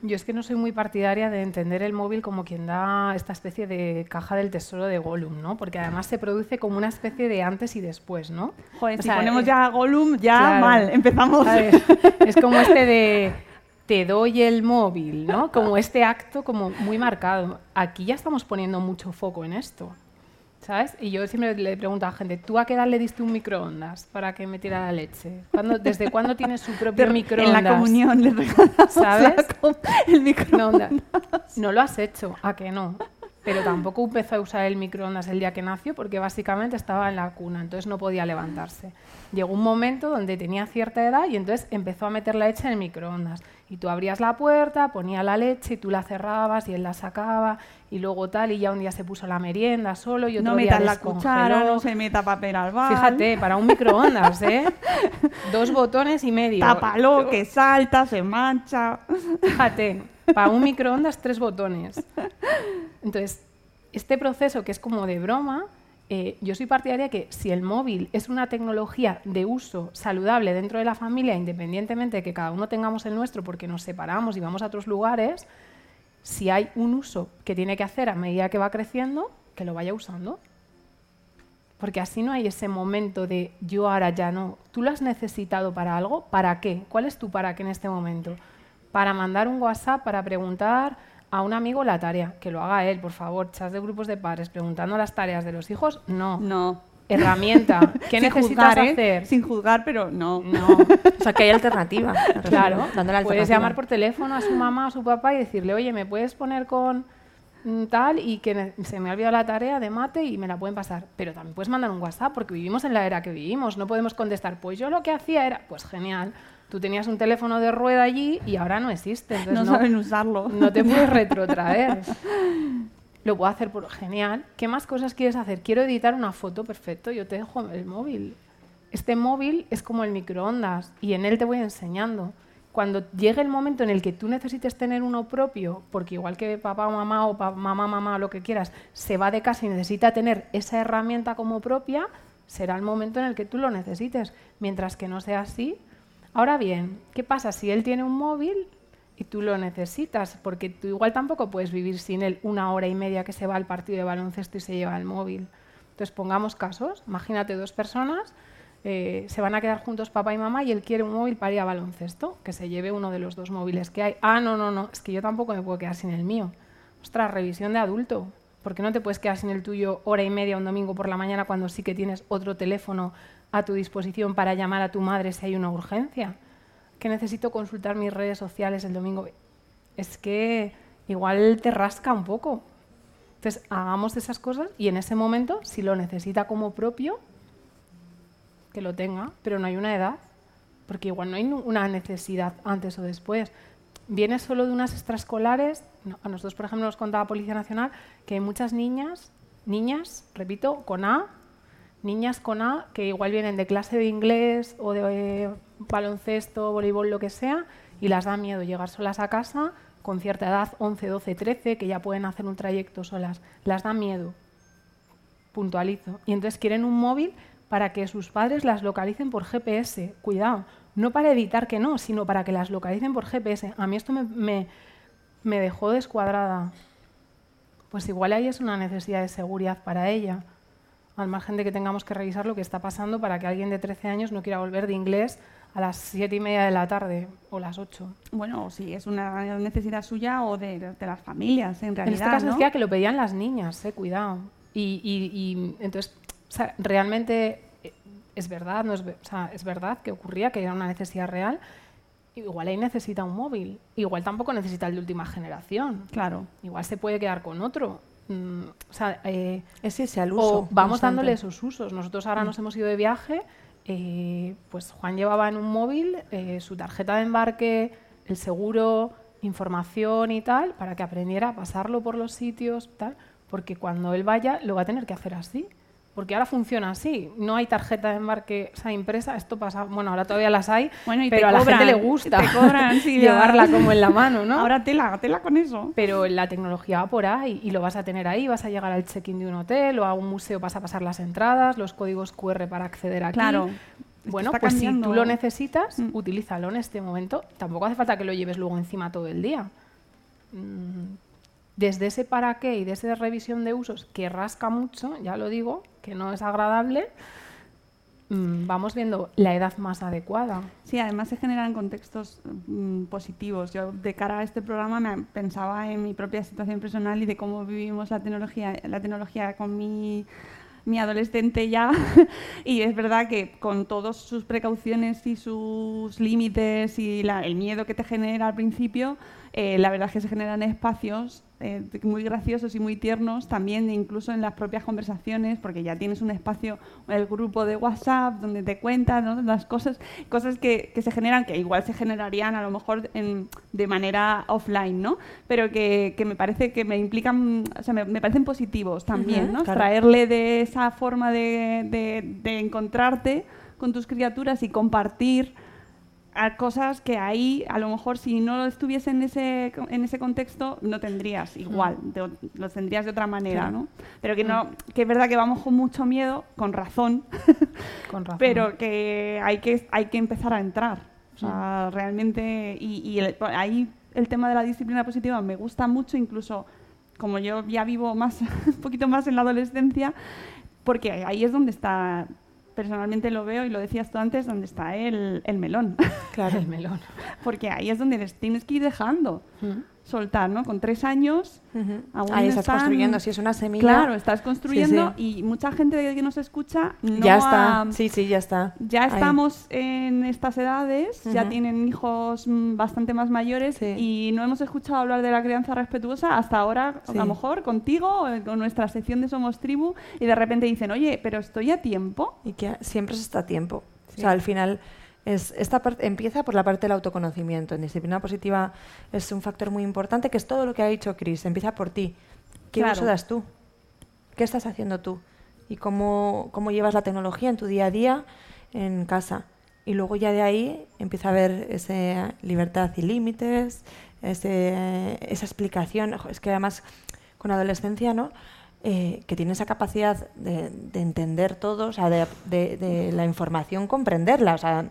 Yo es que no soy muy partidaria de entender el móvil como quien da esta especie de caja del tesoro de Gollum, ¿no? Porque además se produce como una especie de antes y después, ¿no? Joder, O si sea, ponemos eh, ya a Gollum, ya claro. mal, empezamos. A ver, es como este de te doy el móvil, ¿no? Como este acto como muy marcado. Aquí ya estamos poniendo mucho foco en esto, ¿sabes? Y yo siempre le pregunto a la gente, ¿tú a qué edad le diste un microondas para que metiera la leche? ¿Cuándo- ¿Desde cuándo tienes su propio en microondas? la comunión le regalamos ¿Sabes? el microondas. No, onda, no lo has hecho, ¿a que no? Pero tampoco empezó a usar el microondas el día que nació porque básicamente estaba en la cuna, entonces no podía levantarse. Llegó un momento donde tenía cierta edad y entonces empezó a meter la leche en el microondas. Y tú abrías la puerta, ponía la leche y tú la cerrabas y él la sacaba y luego tal y ya un día se puso la merienda solo y otro No día la cuchara, no se meta papel al bar. Fíjate, para un microondas, ¿eh? Dos botones y medio. Tápalo, que salta, se mancha. Fíjate, para un microondas tres botones. Entonces, este proceso que es como de broma, eh, yo soy partidaria que si el móvil es una tecnología de uso saludable dentro de la familia, independientemente de que cada uno tengamos el nuestro porque nos separamos y vamos a otros lugares, si hay un uso que tiene que hacer a medida que va creciendo, que lo vaya usando. Porque así no hay ese momento de yo ahora ya no. ¿Tú lo has necesitado para algo? ¿Para qué? ¿Cuál es tu para qué en este momento? Para mandar un WhatsApp, para preguntar a un amigo la tarea. Que lo haga él, por favor. Chats de grupos de padres preguntando las tareas de los hijos. No. No. Herramienta. ¿Qué Sin necesitas juzgar, ¿eh? hacer? Sin juzgar, pero no. No. O sea, que hay alternativa. Claro, dando la puedes llamar por teléfono a su mamá o a su papá y decirle, oye, ¿me puedes poner con tal y que se me ha olvidado la tarea de mate y me la pueden pasar? Pero también puedes mandar un WhatsApp porque vivimos en la era que vivimos, no podemos contestar, pues yo lo que hacía era, pues genial, tú tenías un teléfono de rueda allí y ahora no existe, entonces No no, saben usarlo. no te puedes retrotraer. lo puedo hacer por genial. ¿Qué más cosas quieres hacer? Quiero editar una foto, perfecto, yo te dejo el móvil. Este móvil es como el microondas y en él te voy enseñando. Cuando llegue el momento en el que tú necesites tener uno propio, porque igual que papá o mamá o pa- mamá, mamá, lo que quieras, se va de casa y necesita tener esa herramienta como propia, será el momento en el que tú lo necesites. Mientras que no sea así. Ahora bien, ¿qué pasa si él tiene un móvil y tú lo necesitas? Porque tú igual tampoco puedes vivir sin él una hora y media que se va al partido de baloncesto y se lleva el móvil. Entonces pongamos casos, imagínate dos personas, eh, se van a quedar juntos papá y mamá y él quiere un móvil para ir a baloncesto, que se lleve uno de los dos móviles que hay. Ah, no, no, no, es que yo tampoco me puedo quedar sin el mío. Ostras, revisión de adulto. ¿Por qué no te puedes quedar sin el tuyo hora y media un domingo por la mañana cuando sí que tienes otro teléfono a tu disposición para llamar a tu madre si hay una urgencia? Que necesito consultar mis redes sociales el domingo. Es que igual te rasca un poco. Entonces, hagamos esas cosas y en ese momento, si lo necesita como propio, que lo tenga, pero no hay una edad, porque igual no hay una necesidad antes o después. Viene solo de unas extraescolares, a nosotros por ejemplo nos contaba Policía Nacional que hay muchas niñas, niñas, repito, con A, niñas con A que igual vienen de clase de inglés o de eh, baloncesto, voleibol, lo que sea, y las da miedo llegar solas a casa con cierta edad, 11, 12, 13, que ya pueden hacer un trayecto solas. Las da miedo puntualizo. Y entonces quieren un móvil para que sus padres las localicen por GPS. Cuidado, no para evitar que no, sino para que las localicen por GPS. A mí esto me, me- me dejó descuadrada. Pues igual ahí es una necesidad de seguridad para ella. Al margen de que tengamos que revisar lo que está pasando para que alguien de 13 años no quiera volver de inglés a las 7 y media de la tarde o las 8. Bueno, sí, es una necesidad suya o de, de las familias, en En realidad. este caso ¿no? decía que lo pedían las niñas, eh, cuidado. Y, y- y entonces, o sea, realmente eh, es verdad, no es, ve- o sea, es verdad que ocurría, que era una necesidad real. Igual ahí necesita un móvil, igual tampoco necesita el de última generación. Claro. Igual se puede quedar con otro. Mm, o sea, eh, Es irse al uso. o vamos constante. dándole esos usos. Nosotros ahora nos hemos ido de viaje, eh, pues Juan llevaba en un móvil eh, su tarjeta de embarque, el seguro, información y tal, para que aprendiera a pasarlo por los sitios, tal, porque cuando él vaya lo va a tener que hacer así. Porque ahora funciona así, no hay tarjeta de embarque o sea, impresa, esto pasa, bueno, ahora todavía las hay, Bueno, y te pero a la gente le gusta te cobran, sí, ya. llevarla como en la mano, ¿no? Ahora tela, tela con eso. Pero la tecnología va por ahí y lo vas a tener ahí, vas a llegar al check-in de un hotel o a un museo, vas a pasar las entradas, los códigos QR para acceder aquí. Claro. Bueno, pues si tú lo necesitas, Mm. utilízalo en este momento. Tampoco hace falta que lo lleves luego encima todo el día. Mm, Desde ese para qué y desde esa revisión de usos que rasca mucho, ya lo digo, que no es agradable, mm, vamos viendo la edad más adecuada. Sí, además se generan contextos mm, positivos. Yo de cara a este programa me pensaba en mi propia situación personal y de cómo vivimos la tecnología, la tecnología con mi, mi adolescente ya. y es verdad que con todas sus precauciones y sus límites y la- el miedo que te genera al principio, eh, la verdad es que se generan espacios eh, muy graciosos y muy tiernos también incluso en las propias conversaciones porque ya tienes un espacio el grupo de WhatsApp donde te cuentan ¿no? las cosas cosas que, que se generan que igual se generarían a lo mejor en- de manera offline no pero que, que me parece que me implican o sea me, me parecen positivos también Ujú, no claro. traerle de esa forma de, de- de encontrarte con tus criaturas y compartir a cosas que ahí a lo mejor si no estuviese en ese en ese contexto no tendrías igual de lo tendrías de otra manera Claro. no pero que no que es verdad que vamos con mucho miedo con razón Con razón. pero que hay que hay que empezar a entrar. O sea realmente y, y el- ahí el tema de la disciplina positiva me gusta mucho incluso como yo ya vivo más un poquito más en la adolescencia porque ahí es donde está personalmente lo veo y lo decías tú antes donde está el, el melón Claro, el melón. porque ahí es donde les tienes que ir dejando Mm. Soltar no con tres años aún Ahí estás están- construyendo, si es una semilla. claro estás construyendo sí. y mucha gente que nos escucha no ya está. ha- Sí, sí, ya está. ya Ahí. estamos en estas edades, ya tienen hijos mm, bastante más mayores Sí. y no hemos escuchado hablar de la crianza respetuosa hasta ahora, a lo mejor contigo, con nuestra sección de Somos Tribu, y de repente dicen, oye, pero estoy a tiempo. Y que siempre se está a tiempo. O sea, al final es, esta parte empieza por la parte del autoconocimiento. En disciplina positiva es un factor muy importante que es todo lo que ha dicho Chris. Empieza por ti. ¿Qué Claro. uso das tú? ¿Qué estás haciendo tú? ¿Y cómo, cómo llevas la tecnología en tu día a día en casa? Y luego ya de ahí empieza a haber esa libertad y límites, ese- esa explicación. Es que además con adolescencia, ¿no? Eh, que tiene esa capacidad de, de entender todo, o sea, de, de- de la información comprenderla, o sea,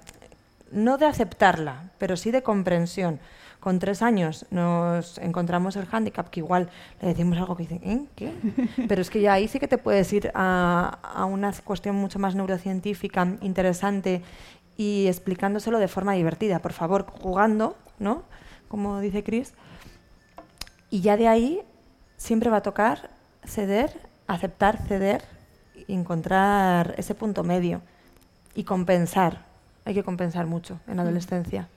no de aceptarla, pero sí de comprensión. Con tres años nos encontramos el hándicap que igual le decimos algo que dicen, ¿eh? ¿Qué? Pero es que ya ahí sí que te puedes ir a, a una cuestión mucho más neurocientífica, interesante y explicándoselo de forma divertida, por favor, jugando, ¿no? Como dice Chris. Y ya de ahí siempre va a tocar ceder, aceptar, ceder y encontrar ese punto medio y compensar. Hay que compensar mucho en la adolescencia.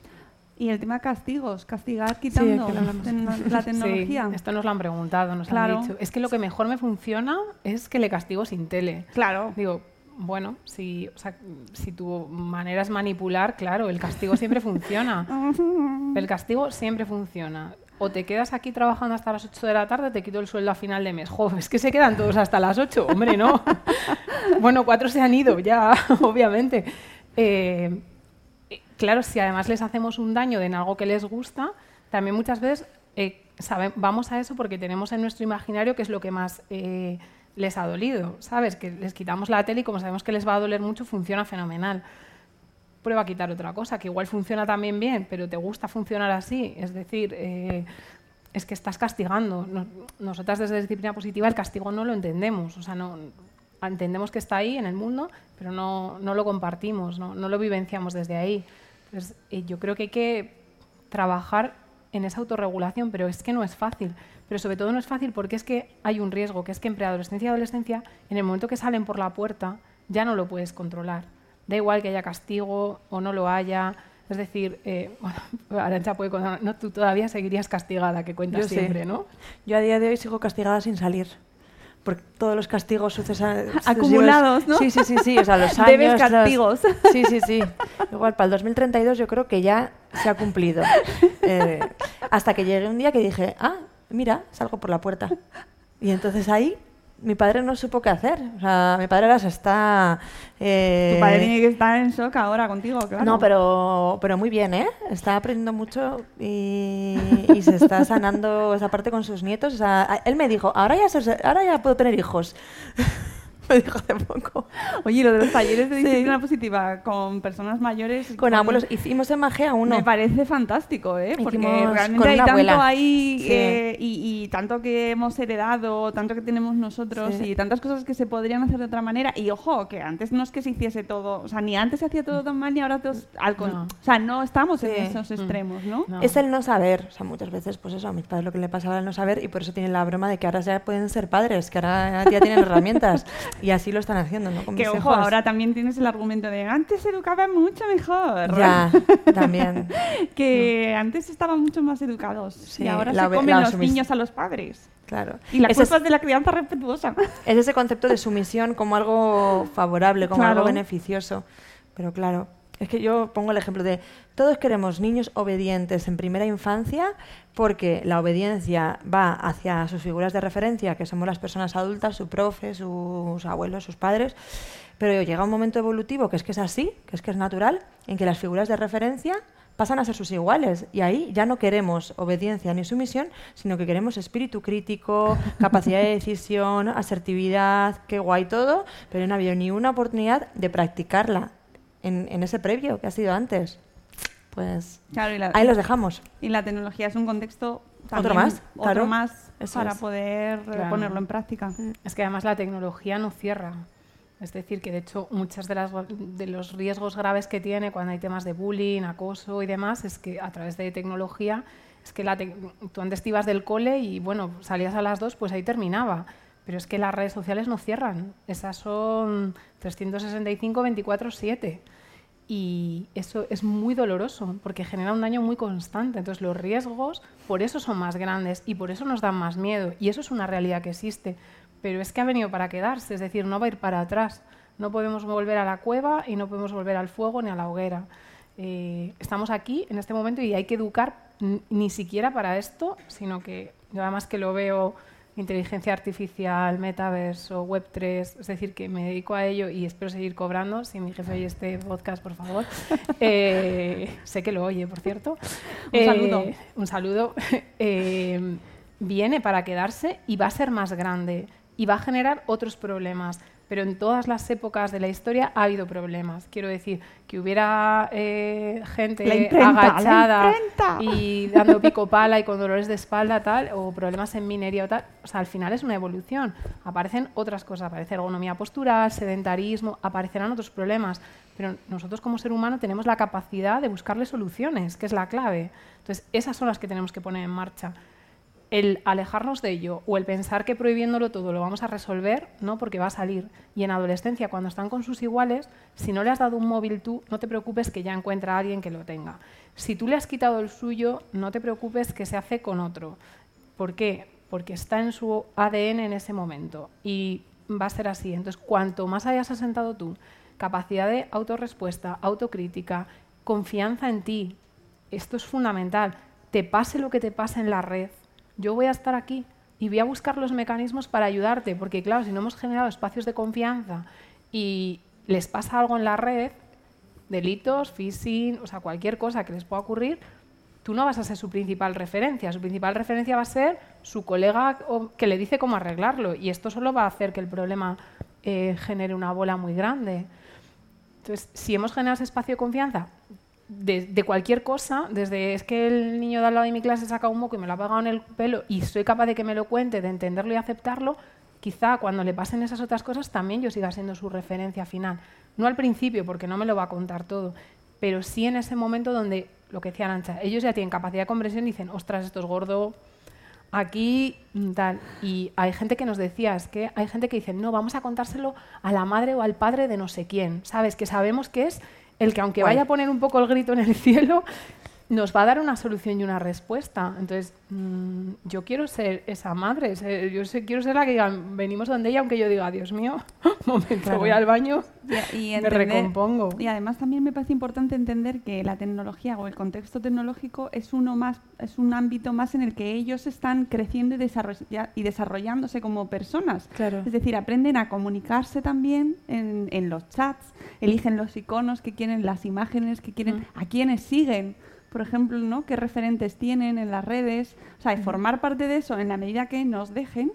Y el tema castigos, castigar quitando hablamos. tecno- la tecnología. Sí, esto nos lo han preguntado, nos Claro. han dicho. Es que lo que mejor me funciona es que le castigo sin tele. Claro. Digo, bueno, si, o sea, si tu manera es manipular, claro, el castigo siempre funciona. El castigo siempre funciona. O te quedas aquí trabajando hasta las 8 de la tarde, te quito el sueldo a final de mes. Joder, es que se quedan todos hasta las 8. Hombre, no. bueno, cuatro se han ido ya, obviamente. Eh, eh, claro, si además les hacemos un daño en algo que les gusta, también muchas veces eh, vamos a eso porque tenemos en nuestro imaginario que es lo que más les ha dolido, ¿sabes? Que les quitamos la tele y como sabemos que les va a doler mucho, funciona fenomenal. Prueba a quitar otra cosa, que igual funciona también bien, pero te gusta funcionar así. Es decir, es que estás castigando. No- nosotras desde disciplina positiva el castigo no lo entendemos. O sea, no, entendemos que está ahí en el mundo, pero no, no lo compartimos, no, no lo vivenciamos desde ahí. Entonces, eh, yo creo que hay que trabajar en esa autorregulación, pero es que no es fácil. Pero sobre todo no es fácil porque es que hay un riesgo, que es que en preadolescencia y adolescencia, en el momento que salen por la puerta, ya no lo puedes controlar. Da igual que haya castigo o no lo haya. Es decir, eh, bueno, Arantxa puede contar, no, tú todavía seguirías castigada, que cuentas Yo siempre, ¿no? Yo a día de hoy sigo castigada sin salir. Por todos los castigos sucesa- sucesivos. Acumulados, ¿no? Sí, sí, sí, sí. O sea, los años. Debes los- castigos. Sí, sí, sí. Igual para el 2032 yo creo que ya se ha cumplido. Eh, hasta que llegué un día que dije, ah, mira, salgo por la puerta. Y entonces ahí mi padre no supo qué hacer. O sea, mi padre ahora se está... eh, Tu padre tiene que estar en shock ahora contigo, claro. no, pero, pero muy bien, ¿eh? Está aprendiendo mucho y, y se está sanando esa parte con sus nietos. O sea, él me dijo, ahora ya, ahora ya puedo tener hijos. me dijo hace poco. Oye, lo de los talleres de Sí. disciplina positiva con personas mayores. y Con abuelos, hicimos en Magea uno. Me parece fantástico, ¿eh? Porque realmente con hay tanto abuela. ahí Sí. eh, y, y tanto que hemos heredado, tanto que tenemos nosotros Sí. y tantas cosas que se podrían hacer de otra manera. Y ojo, que antes no es que se hiciese todo, o sea, ni antes se hacía todo tan mal ni ahora todos, al con- No. O sea, no estamos en esos extremos, ¿no? No. Es el no saber. O sea, muchas veces, pues eso, a mis padres lo que le pasaba era el no saber y por eso tienen la broma de que ahora ya pueden ser padres, que ahora ya tienen herramientas. Y así lo están haciendo, ¿no? Con Que ojo, hijos. ahora también tienes el argumento de antes se educaba mucho mejor. Ya, también. que antes estaban mucho más educados Sí, y ahora la se comen la los niños a los padres. Claro. Y la culpa es- es de la crianza respetuosa. Es ese concepto de sumisión como algo favorable, como Claro. algo beneficioso. Pero claro, es que yo pongo el ejemplo de todos queremos niños obedientes en primera infancia porque la obediencia va hacia sus figuras de referencia, que somos las personas adultas, su profe, sus abuelos, sus padres. Pero llega un momento evolutivo que es que es así, que es que es natural, en que las figuras de referencia pasan a ser sus iguales y ahí ya no queremos obediencia ni sumisión, sino que queremos espíritu crítico, capacidad de decisión, asertividad, qué guay todo, pero no ha habido ni una oportunidad de practicarla en, en ese previo que ha sido antes. Pues Claro, y la, ahí los dejamos. y la tecnología es un contexto Otro también- más, otro claro. más Eso para es. poder eh, Claro. ponerlo en práctica. Es que además la tecnología no cierra. Es decir, que de hecho muchas de, las, de los riesgos graves que tiene cuando hay temas de bullying, acoso y demás, es que a través de tecnología, es que la tec- tú antes te ibas del cole y bueno, salías a las dos, pues ahí terminaba. Pero es que las redes sociales no cierran. Esas son 365, 24, 7. Y eso es muy doloroso porque genera un daño muy constante. Entonces los riesgos por eso son más grandes y por eso nos dan más miedo. Y eso es una realidad que existe. Pero es que ha venido para quedarse, es decir, no va a ir para atrás. No podemos volver a la cueva y no podemos volver al fuego ni a la hoguera. Eh, estamos aquí en este momento y hay que educar ni siquiera para esto, sino que yo además que lo veo inteligencia artificial, metaverso, web3, es decir, que me dedico a ello y espero seguir cobrando. Si mi jefe oye este podcast, por favor. Eh, sé que lo oye, por cierto. Un saludo. Eh, un saludo. Eh, viene para quedarse y va a ser más grande y va a generar otros problemas. Pero en todas las épocas de la historia ha habido problemas. Quiero decir, que hubiera eh, gente imprenta, agachada y dando pico pala y con dolores de espalda tal, o problemas en minería o tal. O sea, al final es una evolución. Aparecen otras cosas, aparece ergonomía postural, sedentarismo, aparecerán otros problemas. Pero nosotros como ser humano tenemos la capacidad de buscarle soluciones, que es la clave. Entonces, esas son las que tenemos que poner en marcha el alejarnos de ello o el pensar que prohibiéndolo todo lo vamos a resolver, no, porque va a salir. Y en adolescencia, cuando están con sus iguales, si no le has dado un móvil tú, no te preocupes que ya encuentra a alguien que lo tenga. Si tú le has quitado el suyo, no te preocupes que se hace con otro. ¿Por qué? Porque está en su ADN en ese momento y va a ser así. Entonces, cuanto más hayas asentado tú, capacidad de autorrespuesta, autocrítica, confianza en ti, esto es fundamental. Te pase lo que te pase en la red, yo voy a estar aquí y voy a buscar los mecanismos para ayudarte, porque claro, si no hemos generado espacios de confianza y les pasa algo en la red, delitos, phishing, o sea, cualquier cosa que les pueda ocurrir, tú no vas a ser su principal referencia. Su principal referencia va a ser su colega que le dice cómo arreglarlo. Y esto solo va a hacer que el problema eh, genere una bola muy grande. Entonces, si hemos generado ese espacio de confianza de, cualquier cosa, desde es que el niño de al lado de mi clase saca un moco y me lo ha pegado en el pelo y soy capaz de que me lo cuente, de entenderlo y aceptarlo, quizá cuando le pasen esas otras cosas también yo siga siendo su referencia final. No al principio, porque no me lo va a contar todo, pero sí en ese momento donde, lo que decía Arancha, ellos ya tienen capacidad de comprensión y dicen, ostras, esto es gordo, aquí mm, tal. Y hay gente que nos decía, es que hay gente que dice, no, vamos a contárselo a la madre o al padre de no sé quién, ¿sabes? Que sabemos que es el que aunque vaya a poner un poco el grito en el cielo, nos va a dar una solución y una respuesta. Entonces, mm, yo quiero ser esa madre, ser- yo sé- quiero ser la que diga, venimos donde ella, aunque yo diga, Dios mío, momento, Claro. voy al baño, Y, y me recompongo. Y además también me parece importante entender que la tecnología o el contexto tecnológico es uno más, es un ámbito más en el que ellos están creciendo y, desarrolla- y desarrollándose como personas. Claro. Es decir, aprenden a comunicarse también en, en los chats, eligen los iconos que quieren, las imágenes que quieren, Mm. a quienes siguen. Por ejemplo, ¿no? ¿Qué referentes tienen en las redes? O sea, formar parte de eso en la medida que nos dejen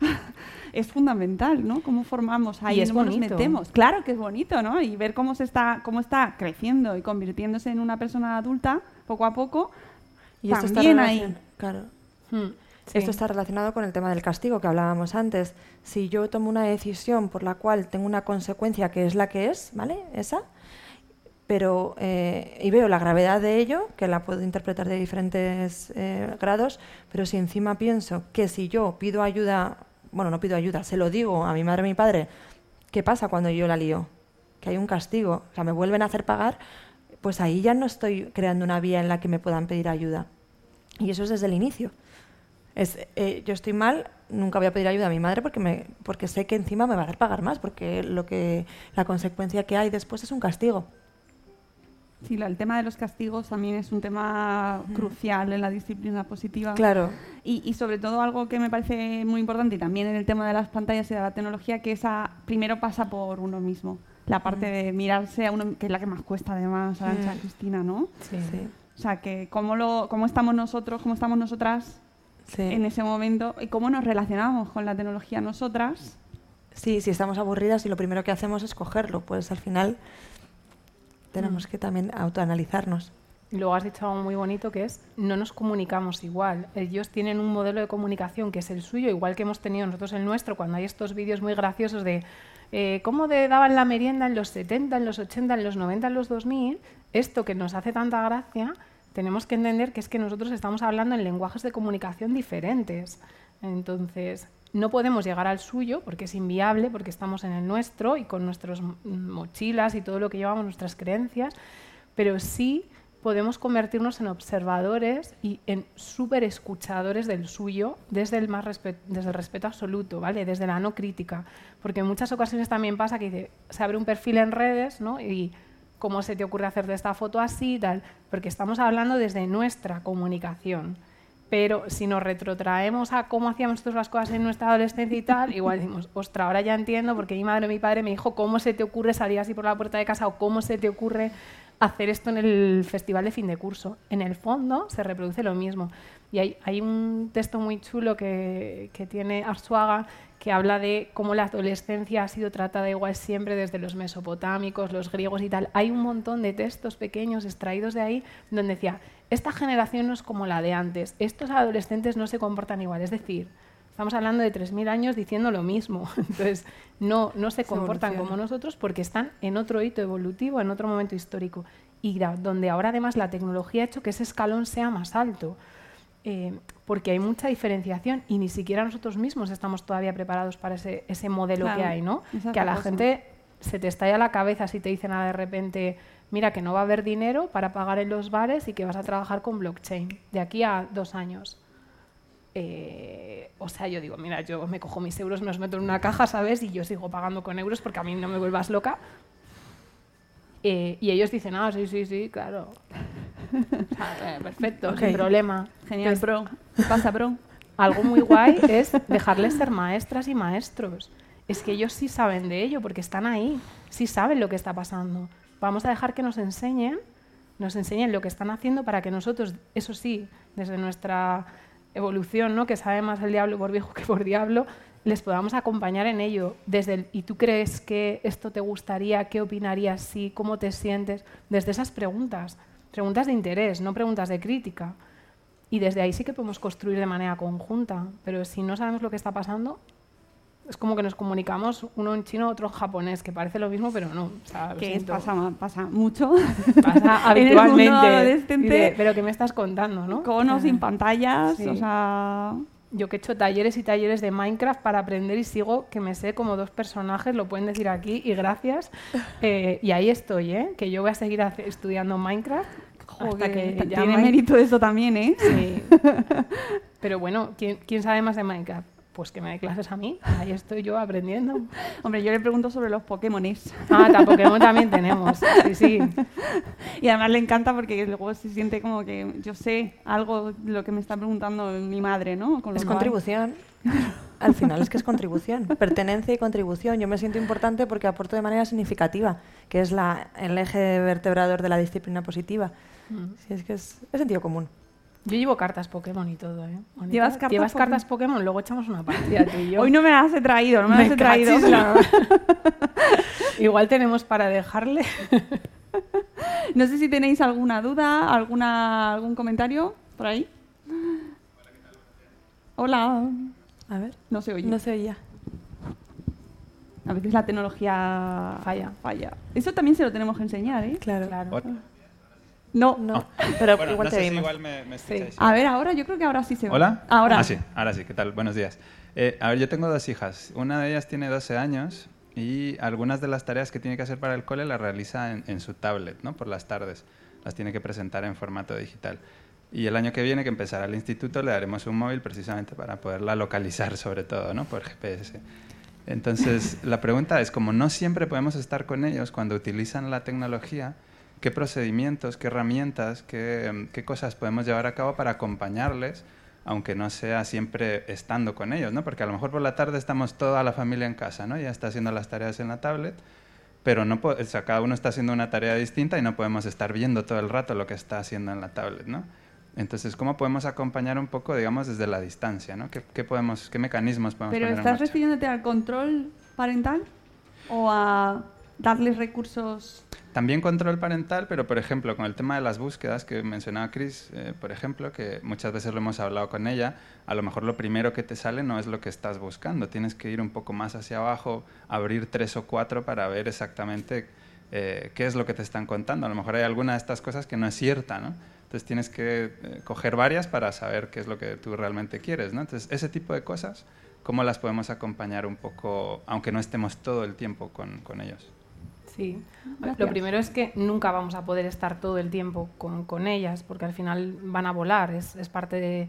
es fundamental, ¿no? Cómo formamos ahí, Y es cómo nos bonito. metemos. Claro que es bonito, ¿no? Y ver cómo se está, cómo está creciendo y convirtiéndose en una persona adulta poco a poco. Y esto está también ahí. Claro. Mm, sí. Esto está relacionado con el tema del castigo que hablábamos antes. Si yo tomo una decisión por la cual tengo una consecuencia que es la que es, ¿vale? Esa, pero eh, y veo la gravedad de ello, que la puedo interpretar de diferentes eh, grados, pero si encima pienso que si yo pido ayuda, bueno, no pido ayuda, se lo digo a mi madre a mi padre, ¿qué pasa cuando yo la lío? Que hay un castigo, o sea, me vuelven a hacer pagar, pues ahí ya no estoy creando una vía en la que me puedan pedir ayuda. Y eso es desde el inicio. Es, eh, yo estoy mal, nunca voy a pedir ayuda a mi madre porque, me, porque sé que encima me va a hacer pagar más, porque lo que, la consecuencia que hay después es un castigo. Sí, el tema de los castigos también es un tema crucial en la disciplina positiva. Claro, Y, y sobre todo algo que me parece muy importante y también en el tema de las pantallas y de la tecnología, que esa primero pasa por uno mismo. La parte de mirarse a uno, que es la que más cuesta además, Arancha, Mm. Cristina, ¿no? Sí. sí, O sea, que cómo, lo, cómo estamos nosotros, cómo estamos nosotras sí. en ese momento y cómo nos relacionamos con la tecnología nosotras. Sí, si estamos aburridas y lo primero que hacemos es cogerlo, pues al final tenemos que también autoanalizarnos. Y luego has dicho algo muy bonito que es no nos comunicamos igual. Ellos tienen un modelo de comunicación que es el suyo, igual que hemos tenido nosotros el nuestro, cuando hay estos vídeos muy graciosos de eh, cómo de- daban la merienda en los 70, en los 80, en los 90, en los 2000, esto que nos hace tanta gracia, tenemos que entender que es que nosotros estamos hablando en lenguajes de comunicación diferentes. Entonces, no podemos llegar al suyo porque es inviable, porque estamos en el nuestro y con nuestras mochilas y todo lo que llevamos, nuestras creencias, pero sí podemos convertirnos en observadores y en súper escuchadores del suyo desde el, más respe- desde el respeto absoluto, ¿vale? desde la no crítica. Porque en muchas ocasiones también pasa que se abre un perfil en redes ¿no? y cómo se te ocurre hacerte esta foto así y tal, porque estamos hablando desde nuestra comunicación. Pero si nos retrotraemos a cómo hacíamos nosotros las cosas en nuestra adolescencia y tal, igual decimos, ostras, ahora ya entiendo porque mi madre o mi padre me dijo cómo se te ocurre salir así por la puerta de casa o cómo se te ocurre hacer esto en el festival de fin de curso. En el fondo se reproduce lo mismo. Y hay, hay un texto muy chulo que, que tiene Arzuaga que habla de cómo la adolescencia ha sido tratada igual siempre desde los mesopotámicos, los griegos y tal. Hay un montón de textos pequeños extraídos de ahí donde decía, esta generación no es como la de antes, estos adolescentes no se comportan igual. Es decir, estamos hablando de 3.000 años diciendo lo mismo. Entonces, no, no se comportan como nosotros porque están en otro hito evolutivo, en otro momento histórico. Y donde ahora además la tecnología ha hecho que ese escalón sea más alto. Eh, porque hay mucha diferenciación y ni siquiera nosotros mismos estamos todavía preparados para ese, ese modelo Claro, que hay, ¿no? Que a la cosa. gente se te estalla la cabeza si te dicen de repente, mira que no va a haber dinero para pagar en los bares y que vas a trabajar con blockchain de aquí a dos años. Eh, o sea, yo digo, mira, yo me cojo mis euros, me los meto en una caja, ¿sabes? Y yo sigo pagando con euros porque a mí no me vuelvas loca. Eh, y ellos dicen, ah, sí, sí, sí, claro. Eh, perfecto, Ok. sin problema. Genial, Entonces, bro. ¿Qué pasa, bro? algo muy guay es dejarles ser maestras y maestros. Es que ellos sí saben de ello porque están ahí, sí saben lo que está pasando. Vamos a dejar que nos enseñen, nos enseñen lo que están haciendo para que nosotros, eso sí, desde nuestra evolución, ¿no? que sabe más el diablo por viejo que por diablo, les podamos acompañar en ello. Desde el, ¿Y tú crees que esto te gustaría? ¿Qué opinarías? Sí, ¿Cómo te sientes? Desde esas preguntas. Preguntas de interés, no preguntas de crítica. Y desde ahí sí que podemos construir de manera conjunta, pero si no sabemos lo que está pasando, es como que nos comunicamos uno en chino, otro en japonés, que parece lo mismo, pero no. O sea, Que pasa, pasa mucho. Pasa en el mundo habitualmente. Dice, pero ¿qué me estás contando, no? con o sin Ah. pantallas, Sí. o sea... Yo que he hecho talleres y talleres de Minecraft para aprender y sigo que me sé como dos personajes, lo pueden decir aquí, y gracias. Eh, y ahí estoy, ¿eh? Que yo voy a seguir estudiando Minecraft joder, que ya tiene mérito eso también, ¿eh? Sí. Pero bueno, ¿quién, quién sabe más de Minecraft? Pues que me dé clases a mí. Ahí estoy yo aprendiendo. Hombre, yo le pregunto sobre los Pokémones. Ah, ta- Pokémon también tenemos. Sí, sí. Y además le encanta porque luego se siente como que yo sé algo de lo que me está preguntando mi madre, ¿no? Con Es cual- contribución. Al final es que es contribución, pertenencia y contribución. Yo me siento importante porque aporto de manera significativa, que es la, el eje vertebrador de la disciplina positiva. Sí, es que es, es sentido común. Yo llevo cartas Pokémon y todo, ¿eh? Bonita. ¿Llevas cartas ¿Llevas Pokémon? cartas Pokémon? Luego echamos una partida tú y yo. Hoy no me las he traído, no me, las he traído. la- Igual tenemos para dejarle. No sé si tenéis alguna duda, alguna, algún comentario por ahí. Hola. A ver, No se oye. no se oía. A veces la tecnología Falla. falla. Eso también se lo tenemos que enseñar, ¿eh? Claro. Claro. No. No, pero Bueno, igual no te sé si oímos. igual me, me escucháis. A ver, ahora yo creo que ahora sí se oye. ¿Hola? Ahora. Ah, sí, ahora sí. ¿Qué tal? Buenos días. Eh, a ver, yo tengo dos hijas. Una de ellas tiene 12 años y algunas de las tareas que tiene que hacer para el cole las realiza en, en su tablet, ¿no? Por las tardes. Las tiene que presentar en formato digital. Y el año que viene, que empezará el instituto, le daremos un móvil precisamente para poderla localizar, sobre todo, ¿no? Por GPS. Entonces, la pregunta es, como no siempre podemos estar con ellos cuando utilizan la tecnología, ¿qué procedimientos, qué herramientas, qué, em, qué cosas podemos llevar a cabo para acompañarles, aunque no sea siempre estando con ellos? ¿no? Porque a lo mejor por la tarde estamos toda la familia en casa, ¿no? ya está haciendo las tareas en la tablet, pero no o sea, cada uno está haciendo una tarea distinta y no podemos estar viendo todo el rato lo que está haciendo en la tablet. ¿no? Entonces, ¿cómo podemos acompañar un poco, digamos, desde la distancia? ¿no? ¿Qué, qué podemos, ¿Qué mecanismos podemos ¿Pero poner estás refiriéndote al control parental o a darles recursos? También control parental, pero por ejemplo, con el tema de las búsquedas que mencionaba Chris, eh, por ejemplo, que muchas veces lo hemos hablado con ella, a lo mejor lo primero que te sale no es lo que estás buscando. Tienes que ir un poco más hacia abajo, abrir tres o cuatro para ver exactamente eh, qué es lo que te están contando. A lo mejor hay alguna de estas cosas que no es cierta, ¿no? Entonces tienes que eh, coger varias para saber qué es lo que tú realmente quieres, ¿no? Entonces ese tipo de cosas, ¿cómo las podemos acompañar un poco, aunque no estemos todo el tiempo con, con ellos? Sí. Gracias. Lo primero es que nunca vamos a poder estar todo el tiempo con, con ellas, porque al final van a volar, es, es parte de...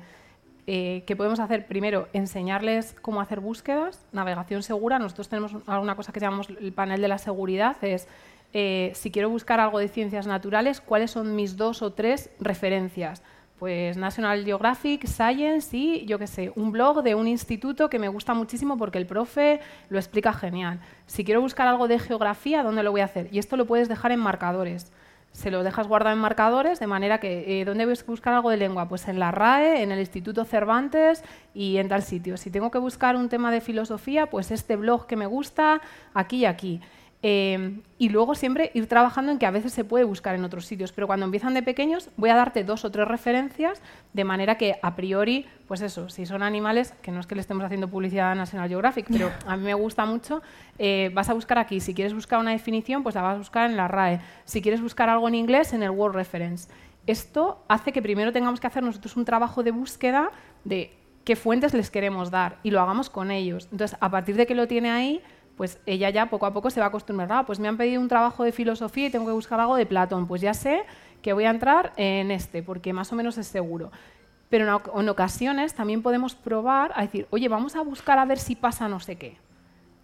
Eh, ¿Qué podemos hacer? Primero, enseñarles cómo hacer búsquedas, navegación segura. Nosotros tenemos alguna cosa que llamamos el panel de la seguridad, es eh, si quiero buscar algo de ciencias naturales, ¿cuáles son mis dos o tres referencias? Pues National Geographic, Science y, yo qué sé, un blog de un instituto que me gusta muchísimo porque el profe lo explica genial. Si quiero buscar algo de geografía, ¿dónde lo voy a hacer? Y esto lo puedes dejar en marcadores. Se lo dejas guardado en marcadores, de manera que, eh, ¿dónde voy a buscar algo de lengua? Pues en la RAE, en el Instituto Cervantes y en tal sitio. Si tengo que buscar un tema de filosofía, pues este blog que me gusta, aquí y aquí. Eh, y luego siempre ir trabajando en que a veces se puede buscar en otros sitios, pero cuando empiezan de pequeños voy a darte dos o tres referencias de manera que a priori, pues eso, si son animales, que no es que le estemos haciendo publicidad a National Geographic, pero a mí me gusta mucho, eh, vas a buscar aquí. Si quieres buscar una definición, pues la vas a buscar en la RAE. Si quieres buscar algo en inglés, en el Word Reference. Esto hace que primero tengamos que hacer nosotros un trabajo de búsqueda de qué fuentes les queremos dar y lo hagamos con ellos. Entonces, a partir de que lo tiene ahí, pues ella ya poco a poco se va a acostumbrar. Ah, pues me han pedido un trabajo de filosofía y tengo que buscar algo de Platón. Pues ya sé que voy a entrar en este, porque más o menos es seguro. Pero en, ocasiones también podemos probar a decir, oye, vamos a buscar a ver si pasa no sé qué.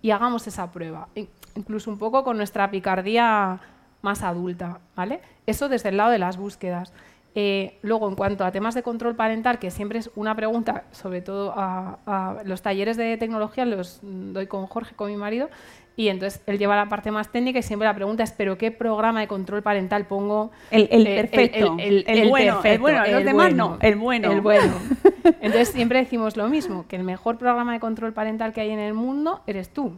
Y hagamos esa prueba. Incluso un poco con nuestra picardía más adulta. ¿vale? Eso desde el lado de las búsquedas. Eh, luego, en cuanto a temas de control parental, que siempre es una pregunta, sobre todo a, los talleres de tecnología, los doy con Jorge, con mi marido, y entonces él lleva la parte más técnica y siempre la pregunta es, ¿pero qué programa de control parental pongo? El, perfecto, el, bueno, el bueno, los demás no, el bueno. El bueno. Entonces siempre decimos lo mismo, que el mejor programa de control parental que hay en el mundo eres tú.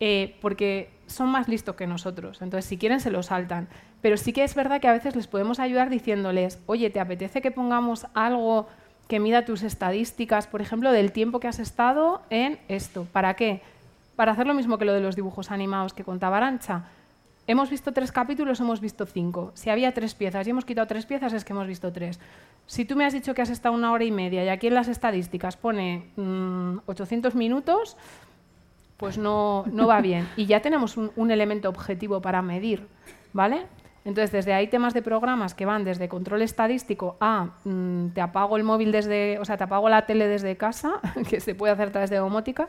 Eh, porque son más listos que nosotros. Entonces, si quieren, se lo saltan. Pero sí que es verdad que a veces les podemos ayudar diciéndoles, oye, ¿te apetece que pongamos algo que mida tus estadísticas, por ejemplo, del tiempo que has estado en esto? ¿Para qué? Para hacer lo mismo que lo de los dibujos animados que contaba Arancha. Hemos visto tres capítulos, hemos visto cinco. Si había tres piezas y hemos quitado tres piezas, es que hemos visto tres. Si tú me has dicho que has estado una hora y media y aquí en las estadísticas pone 800 mm, minutos, pues no, no va bien. Y ya tenemos un, elemento objetivo para medir, ¿vale? Entonces, desde ahí temas de programas que van desde control estadístico a mm, te apago el móvil desde, o sea, te apago la tele desde casa, que se puede hacer a través de domótica,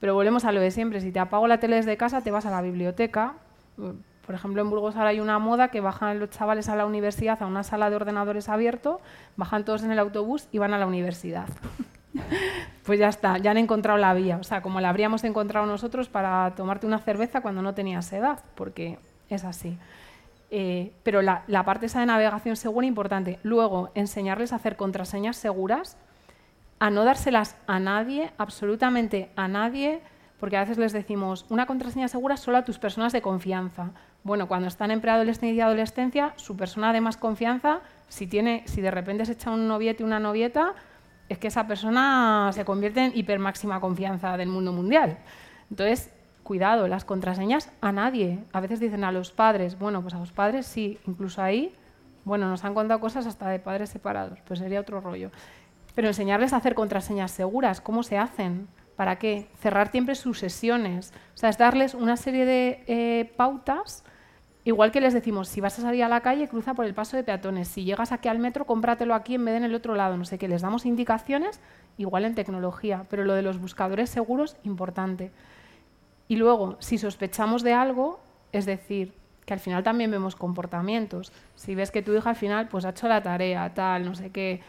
pero volvemos a lo de siempre. Si te apago la tele desde casa, te vas a la biblioteca. Por ejemplo, en Burgos ahora hay una moda que bajan los chavales a la universidad a una sala de ordenadores abierto, bajan todos en el autobús y van a la universidad. pues ya está, ya han encontrado la vía. O sea, como la habríamos encontrado nosotros para tomarte una cerveza cuando no tenías edad, porque es así. Eh, pero la, parte esa de navegación segura importante. Luego, enseñarles a hacer contraseñas seguras, a no dárselas a nadie, absolutamente a nadie, porque a veces les decimos una contraseña segura solo a tus personas de confianza. Bueno, cuando están en preadolescencia y adolescencia, su persona de más confianza, si, tiene, si de repente se echa un noviete una novieta, es que esa persona se convierte en hipermáxima confianza del mundo mundial. Entonces, cuidado, las contraseñas a nadie. A veces dicen a los padres, bueno, pues a los padres sí, incluso ahí, bueno, nos han contado cosas hasta de padres separados, pues sería otro rollo. Pero enseñarles a hacer contraseñas seguras, ¿cómo se hacen? ¿Para qué? Cerrar siempre sus sesiones. O sea, es darles una serie de eh, pautas Igual que les decimos, si vas a salir a la calle, cruza por el paso de peatones. Si llegas aquí al metro, cómpratelo aquí en vez de en el otro lado. No sé qué, les damos indicaciones, igual en tecnología, pero lo de los buscadores seguros, importante. Y luego, si sospechamos de algo, es decir, que al final también vemos comportamientos. Si ves que tu hija al final pues ha hecho la tarea, tal, no sé qué,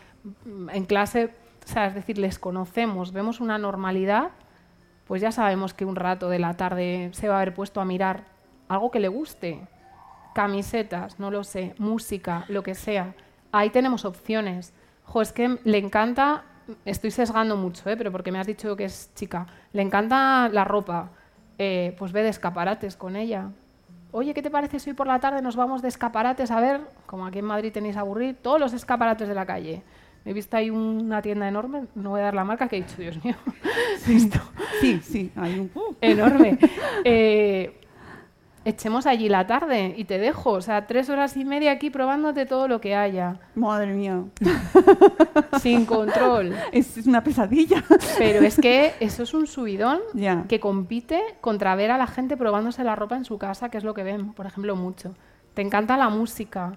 en clase, o sea, es decir, les conocemos, vemos una normalidad, pues ya sabemos que un rato de la tarde se va a haber puesto a mirar algo que le guste, camisetas, no lo sé, música, lo que sea. Ahí tenemos opciones. Jo, es que le encanta, estoy sesgando mucho, ¿eh? pero porque me has dicho que es chica, le encanta la ropa, eh, pues ve de escaparates con ella. Oye, ¿qué te parece si hoy por la tarde nos vamos de escaparates a ver, como aquí en Madrid tenéis a aburrir, todos los escaparates de la calle? He visto ahí una tienda enorme, no voy a dar la marca, que he dicho, Dios mío. Sí, sí, hay un... Enorme. Eh, echemos allí la tarde y te dejo. O sea, tres horas y media aquí probándote todo lo que haya. Madre mía. Sin control. Es, una pesadilla. Pero es que eso es un subidón que compite contra ver a la gente probándose la ropa en su casa, que es lo que ven, por ejemplo, mucho. Te encanta la música.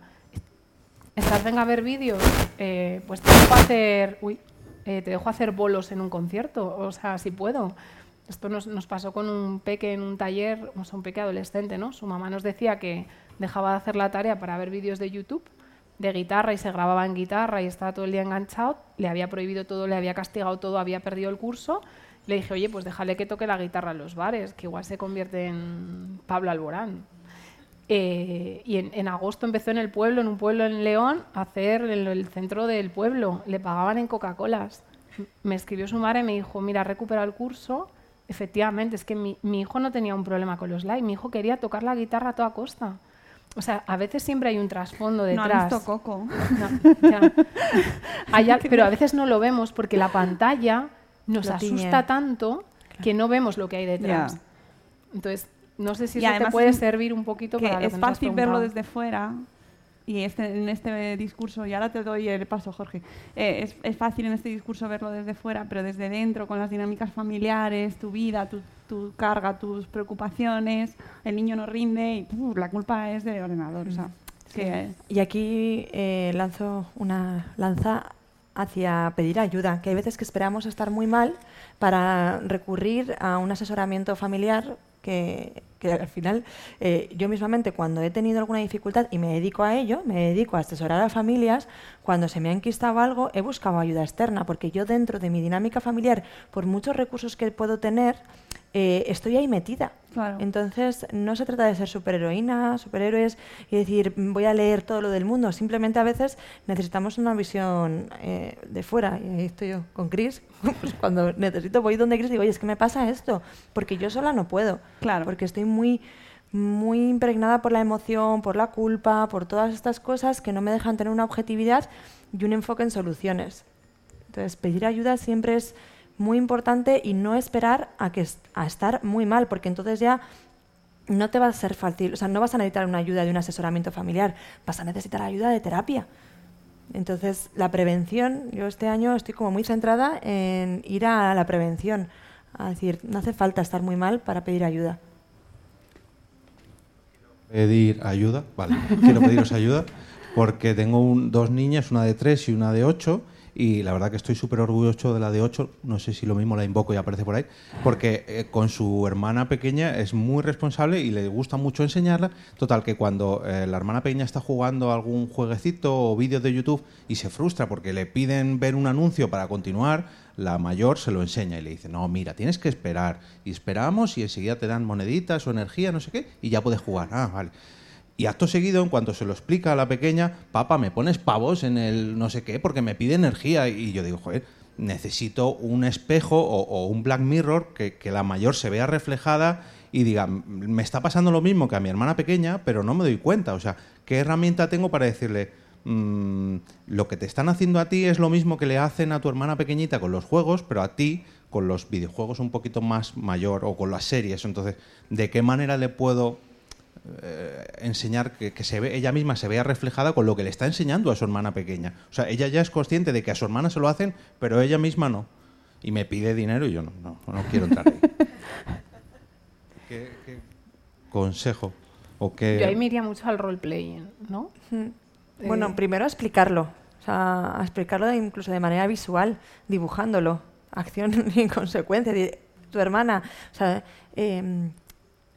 Estás venga a ver vídeos, eh, pues te dejo hacer, uy, eh, te dejo hacer bolos en un concierto, o sea, si puedo. Esto nos, pasó con un peque en un taller, o sea, un peque adolescente, ¿no? Su mamá nos decía que dejaba de hacer la tarea para ver vídeos de YouTube de guitarra y se grababa en guitarra y estaba todo el día enganchado, le había prohibido todo, le había castigado todo, había perdido el curso. Le dije, oye, pues déjale que toque la guitarra en los bares, que igual se convierte en Pablo Alborán. Eh, y en, en agosto empezó en el pueblo, en un pueblo en León, a hacer el, el centro del pueblo. Le pagaban en Coca-Colas. Me escribió su madre y me dijo, mira, recupera el curso. Efectivamente, es que mi, mi hijo no tenía un problema con los likes, mi hijo quería tocar la guitarra a toda costa. O sea, a veces siempre hay un trasfondo No detrás. visto Coco. No, ya. Hay al- pero a veces no lo vemos porque la pantalla nos Lo tiñe. asusta tanto que no vemos lo que hay detrás. Entonces, no sé si Y eso te puede es- servir un poquito que para lo es que has fácil verlo desde fuera y este, en este discurso, y ahora te doy el paso, Jorge, eh, es, es fácil en este discurso verlo desde fuera, pero desde dentro, con las dinámicas familiares, tu vida, tu, tu carga, tus preocupaciones, el niño no rinde y la culpa es del ordenador. O sea, es que, Y aquí eh, lanzo una lanza hacia pedir ayuda, que hay veces que esperamos estar muy mal para recurrir a un asesoramiento familiar que, que al final eh, yo mismamente cuando he tenido alguna dificultad y me dedico a ello, me dedico a asesorar a familias, cuando se me ha enquistado algo he buscado ayuda externa, porque yo dentro de mi dinámica familiar, por muchos recursos que puedo tener, eh, estoy ahí metida. Claro. Entonces, no se trata de ser superheroína, superhéroes y decir, "Mm, voy a leer todo lo del mundo. Simplemente a veces necesitamos una visión eh, de fuera. Y ahí estoy yo con Chris. Pues cuando necesito, voy donde Chris y digo, oye, es que me pasa esto. Porque yo sola no puedo. Claro. Porque estoy muy muy impregnada por la emoción, por la culpa, por todas estas cosas que no me dejan tener una objetividad y un enfoque en soluciones. Entonces, pedir ayuda siempre es muy importante y no esperar a, que, a estar muy mal, porque entonces ya no te va a ser fácil, o sea, no vas a necesitar una ayuda de un asesoramiento familiar, vas a necesitar ayuda de terapia. Entonces, la prevención, yo este año estoy como muy centrada en ir a la prevención, a decir, no hace falta estar muy mal para pedir ayuda. Pedir ayuda, vale, quiero pediros ayuda porque tengo un- dos niñas, una de tres y una de ocho, y la verdad que estoy súper orgulloso de la de ocho, no sé si lo mismo la invoco y aparece por ahí, porque eh, con su hermana pequeña es muy responsable y le gusta mucho enseñarla, total que cuando eh, la hermana pequeña está jugando algún jueguecito o vídeo de YouTube y se frustra porque le piden ver un anuncio para continuar, la mayor se lo enseña y le dice, no, mira, tienes que esperar. Y esperamos y enseguida te dan moneditas o energía, no sé qué, y ya puedes jugar. Ah, vale. Y acto seguido, en cuanto se lo explica a la pequeña, papá, me pones pavos en el no sé qué porque me pide energía. Y yo digo, joder, necesito un espejo o, un Black Mirror que, la mayor se vea reflejada y diga, "M- me está pasando lo mismo que a mi hermana pequeña, pero no me doy cuenta. O sea, ¿qué herramienta tengo para decirle, "Mm, lo que te están haciendo a ti es lo mismo que le hacen a tu hermana pequeñita con los juegos, pero a ti con los videojuegos un poquito más mayor o con las series? Entonces, ¿de qué manera le puedo eh, enseñar que, que se ve, ella misma se vea reflejada con lo que le está enseñando a su hermana pequeña. O sea, ella ya es consciente de que a su hermana se lo hacen, pero ella misma no. Y me pide dinero y yo no, no, no quiero entrar ahí. ¿Qué, qué consejo? O qué... Yo ahí me iría mucho al role-playing, ¿no? Bueno, Eh, primero a explicarlo, o sea, a explicarlo de- incluso de manera visual, dibujándolo, acción y consecuencia. Tu hermana, o sea, em,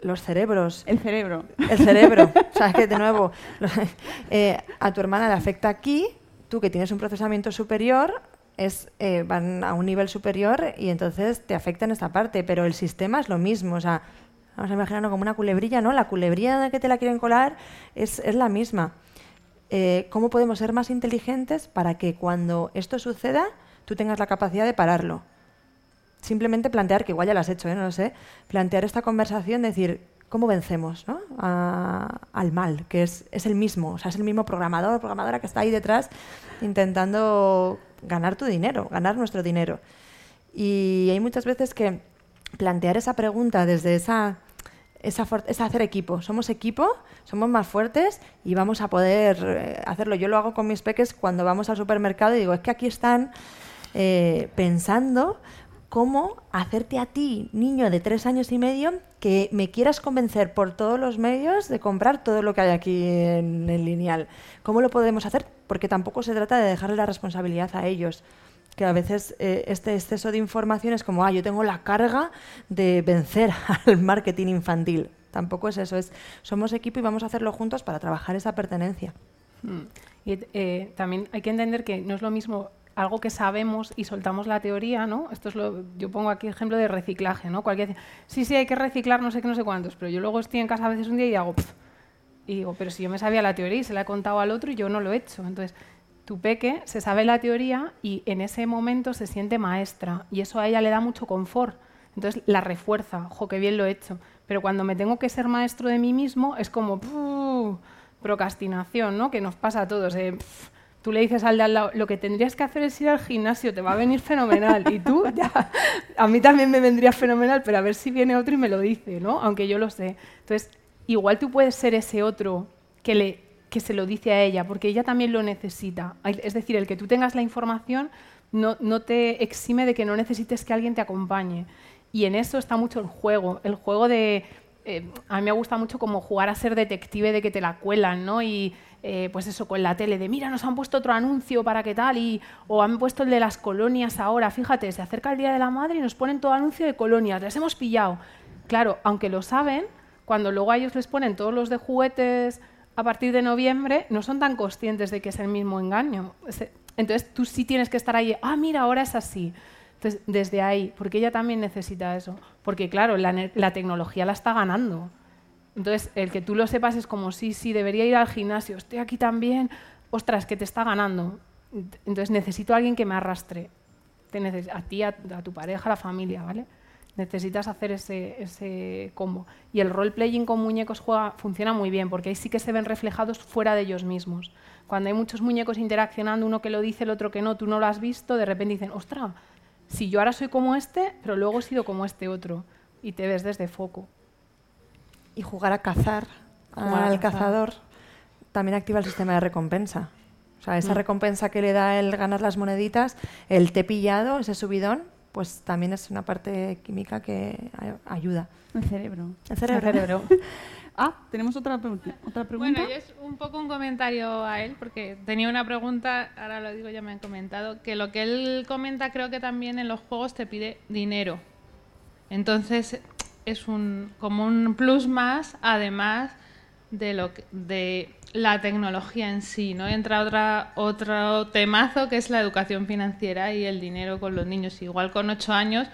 los cerebros, el cerebro. el cerebro, o sea, que de nuevo, eh, a tu hermana le afecta aquí, tú que tienes un procesamiento superior, es, eh, van a un nivel superior y entonces te afecta en esta parte, pero el sistema es lo mismo, o sea, vamos a imaginarlo como una culebrilla, ¿no? La culebrilla que te la quieren colar es, es la misma. Eh, ¿Cómo podemos ser más inteligentes para que cuando esto suceda tú tengas la capacidad de pararlo? Simplemente plantear, que igual ya lo has hecho, ¿eh? no lo sé, plantear esta conversación, decir, ¿cómo vencemos ¿no? al mal? Que es, es el mismo, o sea, es el mismo programador, programadora que está ahí detrás intentando ganar tu dinero, ganar nuestro dinero. Y hay muchas veces que plantear esa pregunta desde esa, esa es hacer equipo. Somos equipo, somos más fuertes y vamos a poder eh, hacerlo. Yo lo hago con mis peques cuando vamos al supermercado y digo, es que aquí están eh, pensando cómo hacerte a ti, niño de tres años y medio, que me quieras convencer por todos los medios de comprar todo lo que hay aquí en el lineal. ¿Cómo lo podemos hacer? Porque tampoco se trata de dejarle la responsabilidad a ellos. Que a veces eh, este exceso de información es como, ah, yo tengo la carga de vencer al marketing infantil. Tampoco es eso, es somos equipo y vamos a hacerlo juntos para trabajar esa pertenencia. Mm. Y eh, también hay que entender que no es lo mismo algo que sabemos y soltamos la teoría, ¿no? Esto es lo, yo pongo aquí ejemplo de reciclaje, ¿no? Cualquier sí, sí, hay que reciclar no sé qué, no sé cuántos, pero yo luego estoy en casa a veces un día y hago, "Pf", y digo, pero si yo me sabía la teoría y se la he contado al otro y yo no lo he hecho. Entonces, tu peque se sabe la teoría y en ese momento se siente maestra y eso a ella le da mucho confort. Entonces la refuerza, ojo, qué bien lo he hecho. Pero cuando me tengo que ser maestro de mí mismo es como procrastinación, ¿no? Que nos pasa a todos. eh, tú le dices al de al lado, lo que tendrías que hacer es ir al gimnasio, te va a venir fenomenal. Y tú, ya, a mí también me vendría fenomenal, pero a ver si viene otro y me lo dice, ¿no? Aunque yo lo sé. Entonces, igual tú puedes ser ese otro que, le, que se lo dice a ella, porque ella también lo necesita. Es decir, el que tú tengas la información no, no te exime de que no necesites que alguien te acompañe. Y en eso está mucho el juego, el juego de... eh, a mí me gusta mucho como jugar a ser detective de que te la cuelan, ¿no? Eh, pues eso, con la tele, de mira, nos han puesto otro anuncio para qué tal, y, o han puesto el de las colonias ahora, fíjate, se acerca el Día de la Madre y nos ponen todo anuncio de colonias, les hemos pillado. Claro, aunque lo saben, cuando luego a ellos les ponen todos los de juguetes a partir de noviembre, no son tan conscientes de que es el mismo engaño. Entonces tú sí tienes que estar ahí, ah, mira, ahora es así. Entonces, desde ahí, porque ella también necesita eso. Porque claro, la tecnología la está ganando. Entonces, el que tú lo sepas es como, sí, sí, debería ir al gimnasio, estoy aquí también, ostras, que te está ganando. Entonces, necesito a alguien que me arrastre. Te a ti, a, a tu pareja, a la familia, ¿vale? Necesitas hacer ese, ese combo. Y el role-playing con muñecos juega, funciona muy bien, porque ahí sí que se ven reflejados fuera de ellos mismos. Cuando hay muchos muñecos interaccionando, uno que lo dice, el otro que no, tú no lo has visto, de repente dicen, ostras, si yo ahora soy como este, pero luego he sido como este otro. Y te ves desde foco. Y jugar a cazar Jugar a al cazar. cazador también activa el sistema de recompensa. O sea, esa Mm. recompensa que le da el ganar las moneditas, el té pillado, ese subidón, pues también es una parte química que ayuda. El cerebro. El cerebro. El cerebro. ah, tenemos otra, pregunta- otra pregunta. Bueno, yo es un poco un comentario a él, porque tenía una pregunta, ahora lo digo, ya me han comentado, que lo que él comenta creo que también en los juegos te pide dinero. Entonces es un como un plus más, además de lo que- de la tecnología en sí, ¿no? Entra otra otro temazo que es la educación financiera y el dinero con los niños. Igual con ocho años,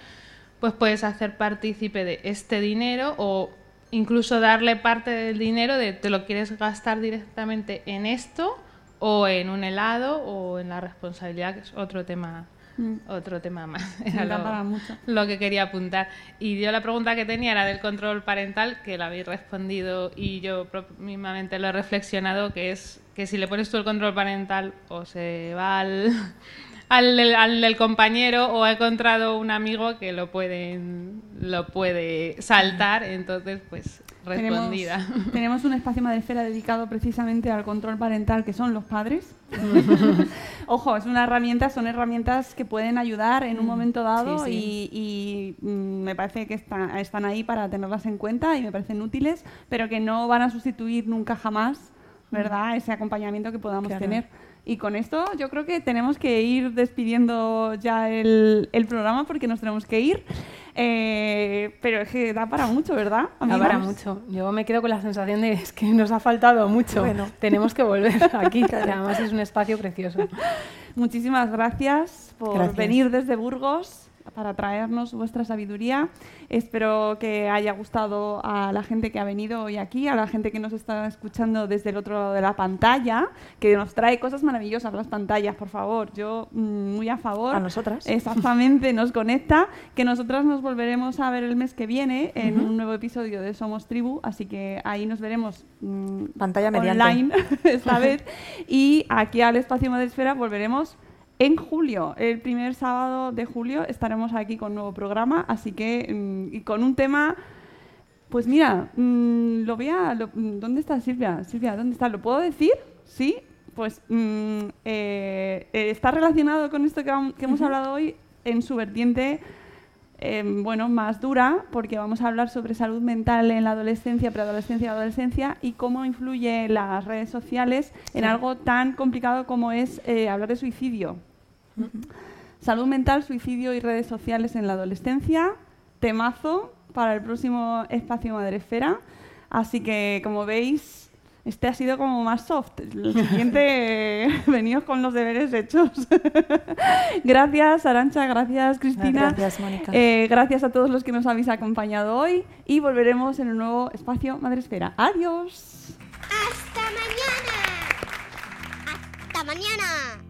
pues puedes hacer partícipe de este dinero o incluso darle parte del dinero de te lo quieres gastar directamente en esto o en un helado o en la responsabilidad, que es otro tema Mm. otro tema más. Era lo, mucho. lo que quería apuntar. Y yo la pregunta que tenía era del control parental, que la habéis respondido y yo mismamente lo he reflexionado, que es que si le pones tú el control parental o se va al, al, al del compañero o ha encontrado un amigo que lo puede, lo puede saltar, entonces pues respondida. Tenemos, tenemos un espacio Madresfera dedicado precisamente al control parental, que son los padres. Ojo, es una herramienta, son herramientas que pueden ayudar en un momento dado Sí, y, y, mm, me parece que está- están ahí para tenerlas en cuenta y me parecen útiles, pero que no van a sustituir nunca jamás, ¿verdad? Ese acompañamiento que podamos Claro. tener. Y con esto yo creo que tenemos que ir despidiendo ya el, el programa porque nos tenemos que ir. Eh, pero es que da para mucho, ¿verdad? Da amigos? para mucho. Yo me quedo con la sensación de es que nos ha faltado mucho. Bueno. Tenemos que volver aquí, que además es un espacio precioso. Muchísimas gracias por Gracias. venir desde Burgos para traernos vuestra sabiduría. Espero que haya gustado a la gente que ha venido hoy aquí, a la gente que nos está escuchando desde el otro lado de la pantalla, que nos trae cosas maravillosas las pantallas, por favor. Yo mm, muy a favor. A nosotras. Exactamente, nos conecta, que nosotras nos volveremos a ver el mes que viene en un nuevo episodio de Somos Tribu, así que ahí nos veremos mm, Pantalla mediante. online esta vez. Y aquí al Espacio Madresfera volveremos en julio. El primer sábado de julio estaremos aquí con un nuevo programa, así que mm, y con un tema. Pues mira, mm, lo voy a. lo- mm, ¿Dónde está Silvia? Silvia, ¿dónde está? ¿Lo puedo decir? Sí. Pues eh, eh, está relacionado con esto que, hemos hablado hoy en su vertiente eh, bueno, más dura, porque vamos a hablar sobre salud mental en la adolescencia, preadolescencia y adolescencia y cómo influye las redes sociales en algo tan complicado como es eh, hablar de suicidio. Salud mental, suicidio y redes sociales en la adolescencia, temazo para el próximo espacio Madresfera. Así que, como veis, Este ha sido como más soft. El siguiente, venidos con los deberes hechos. gracias, Arancha, gracias, Cristina. Gracias, Mónica. Eh, gracias a todos los que nos habéis acompañado hoy y volveremos en un nuevo espacio Madresfera. Adiós. ¡Hasta mañana! ¡Hasta mañana!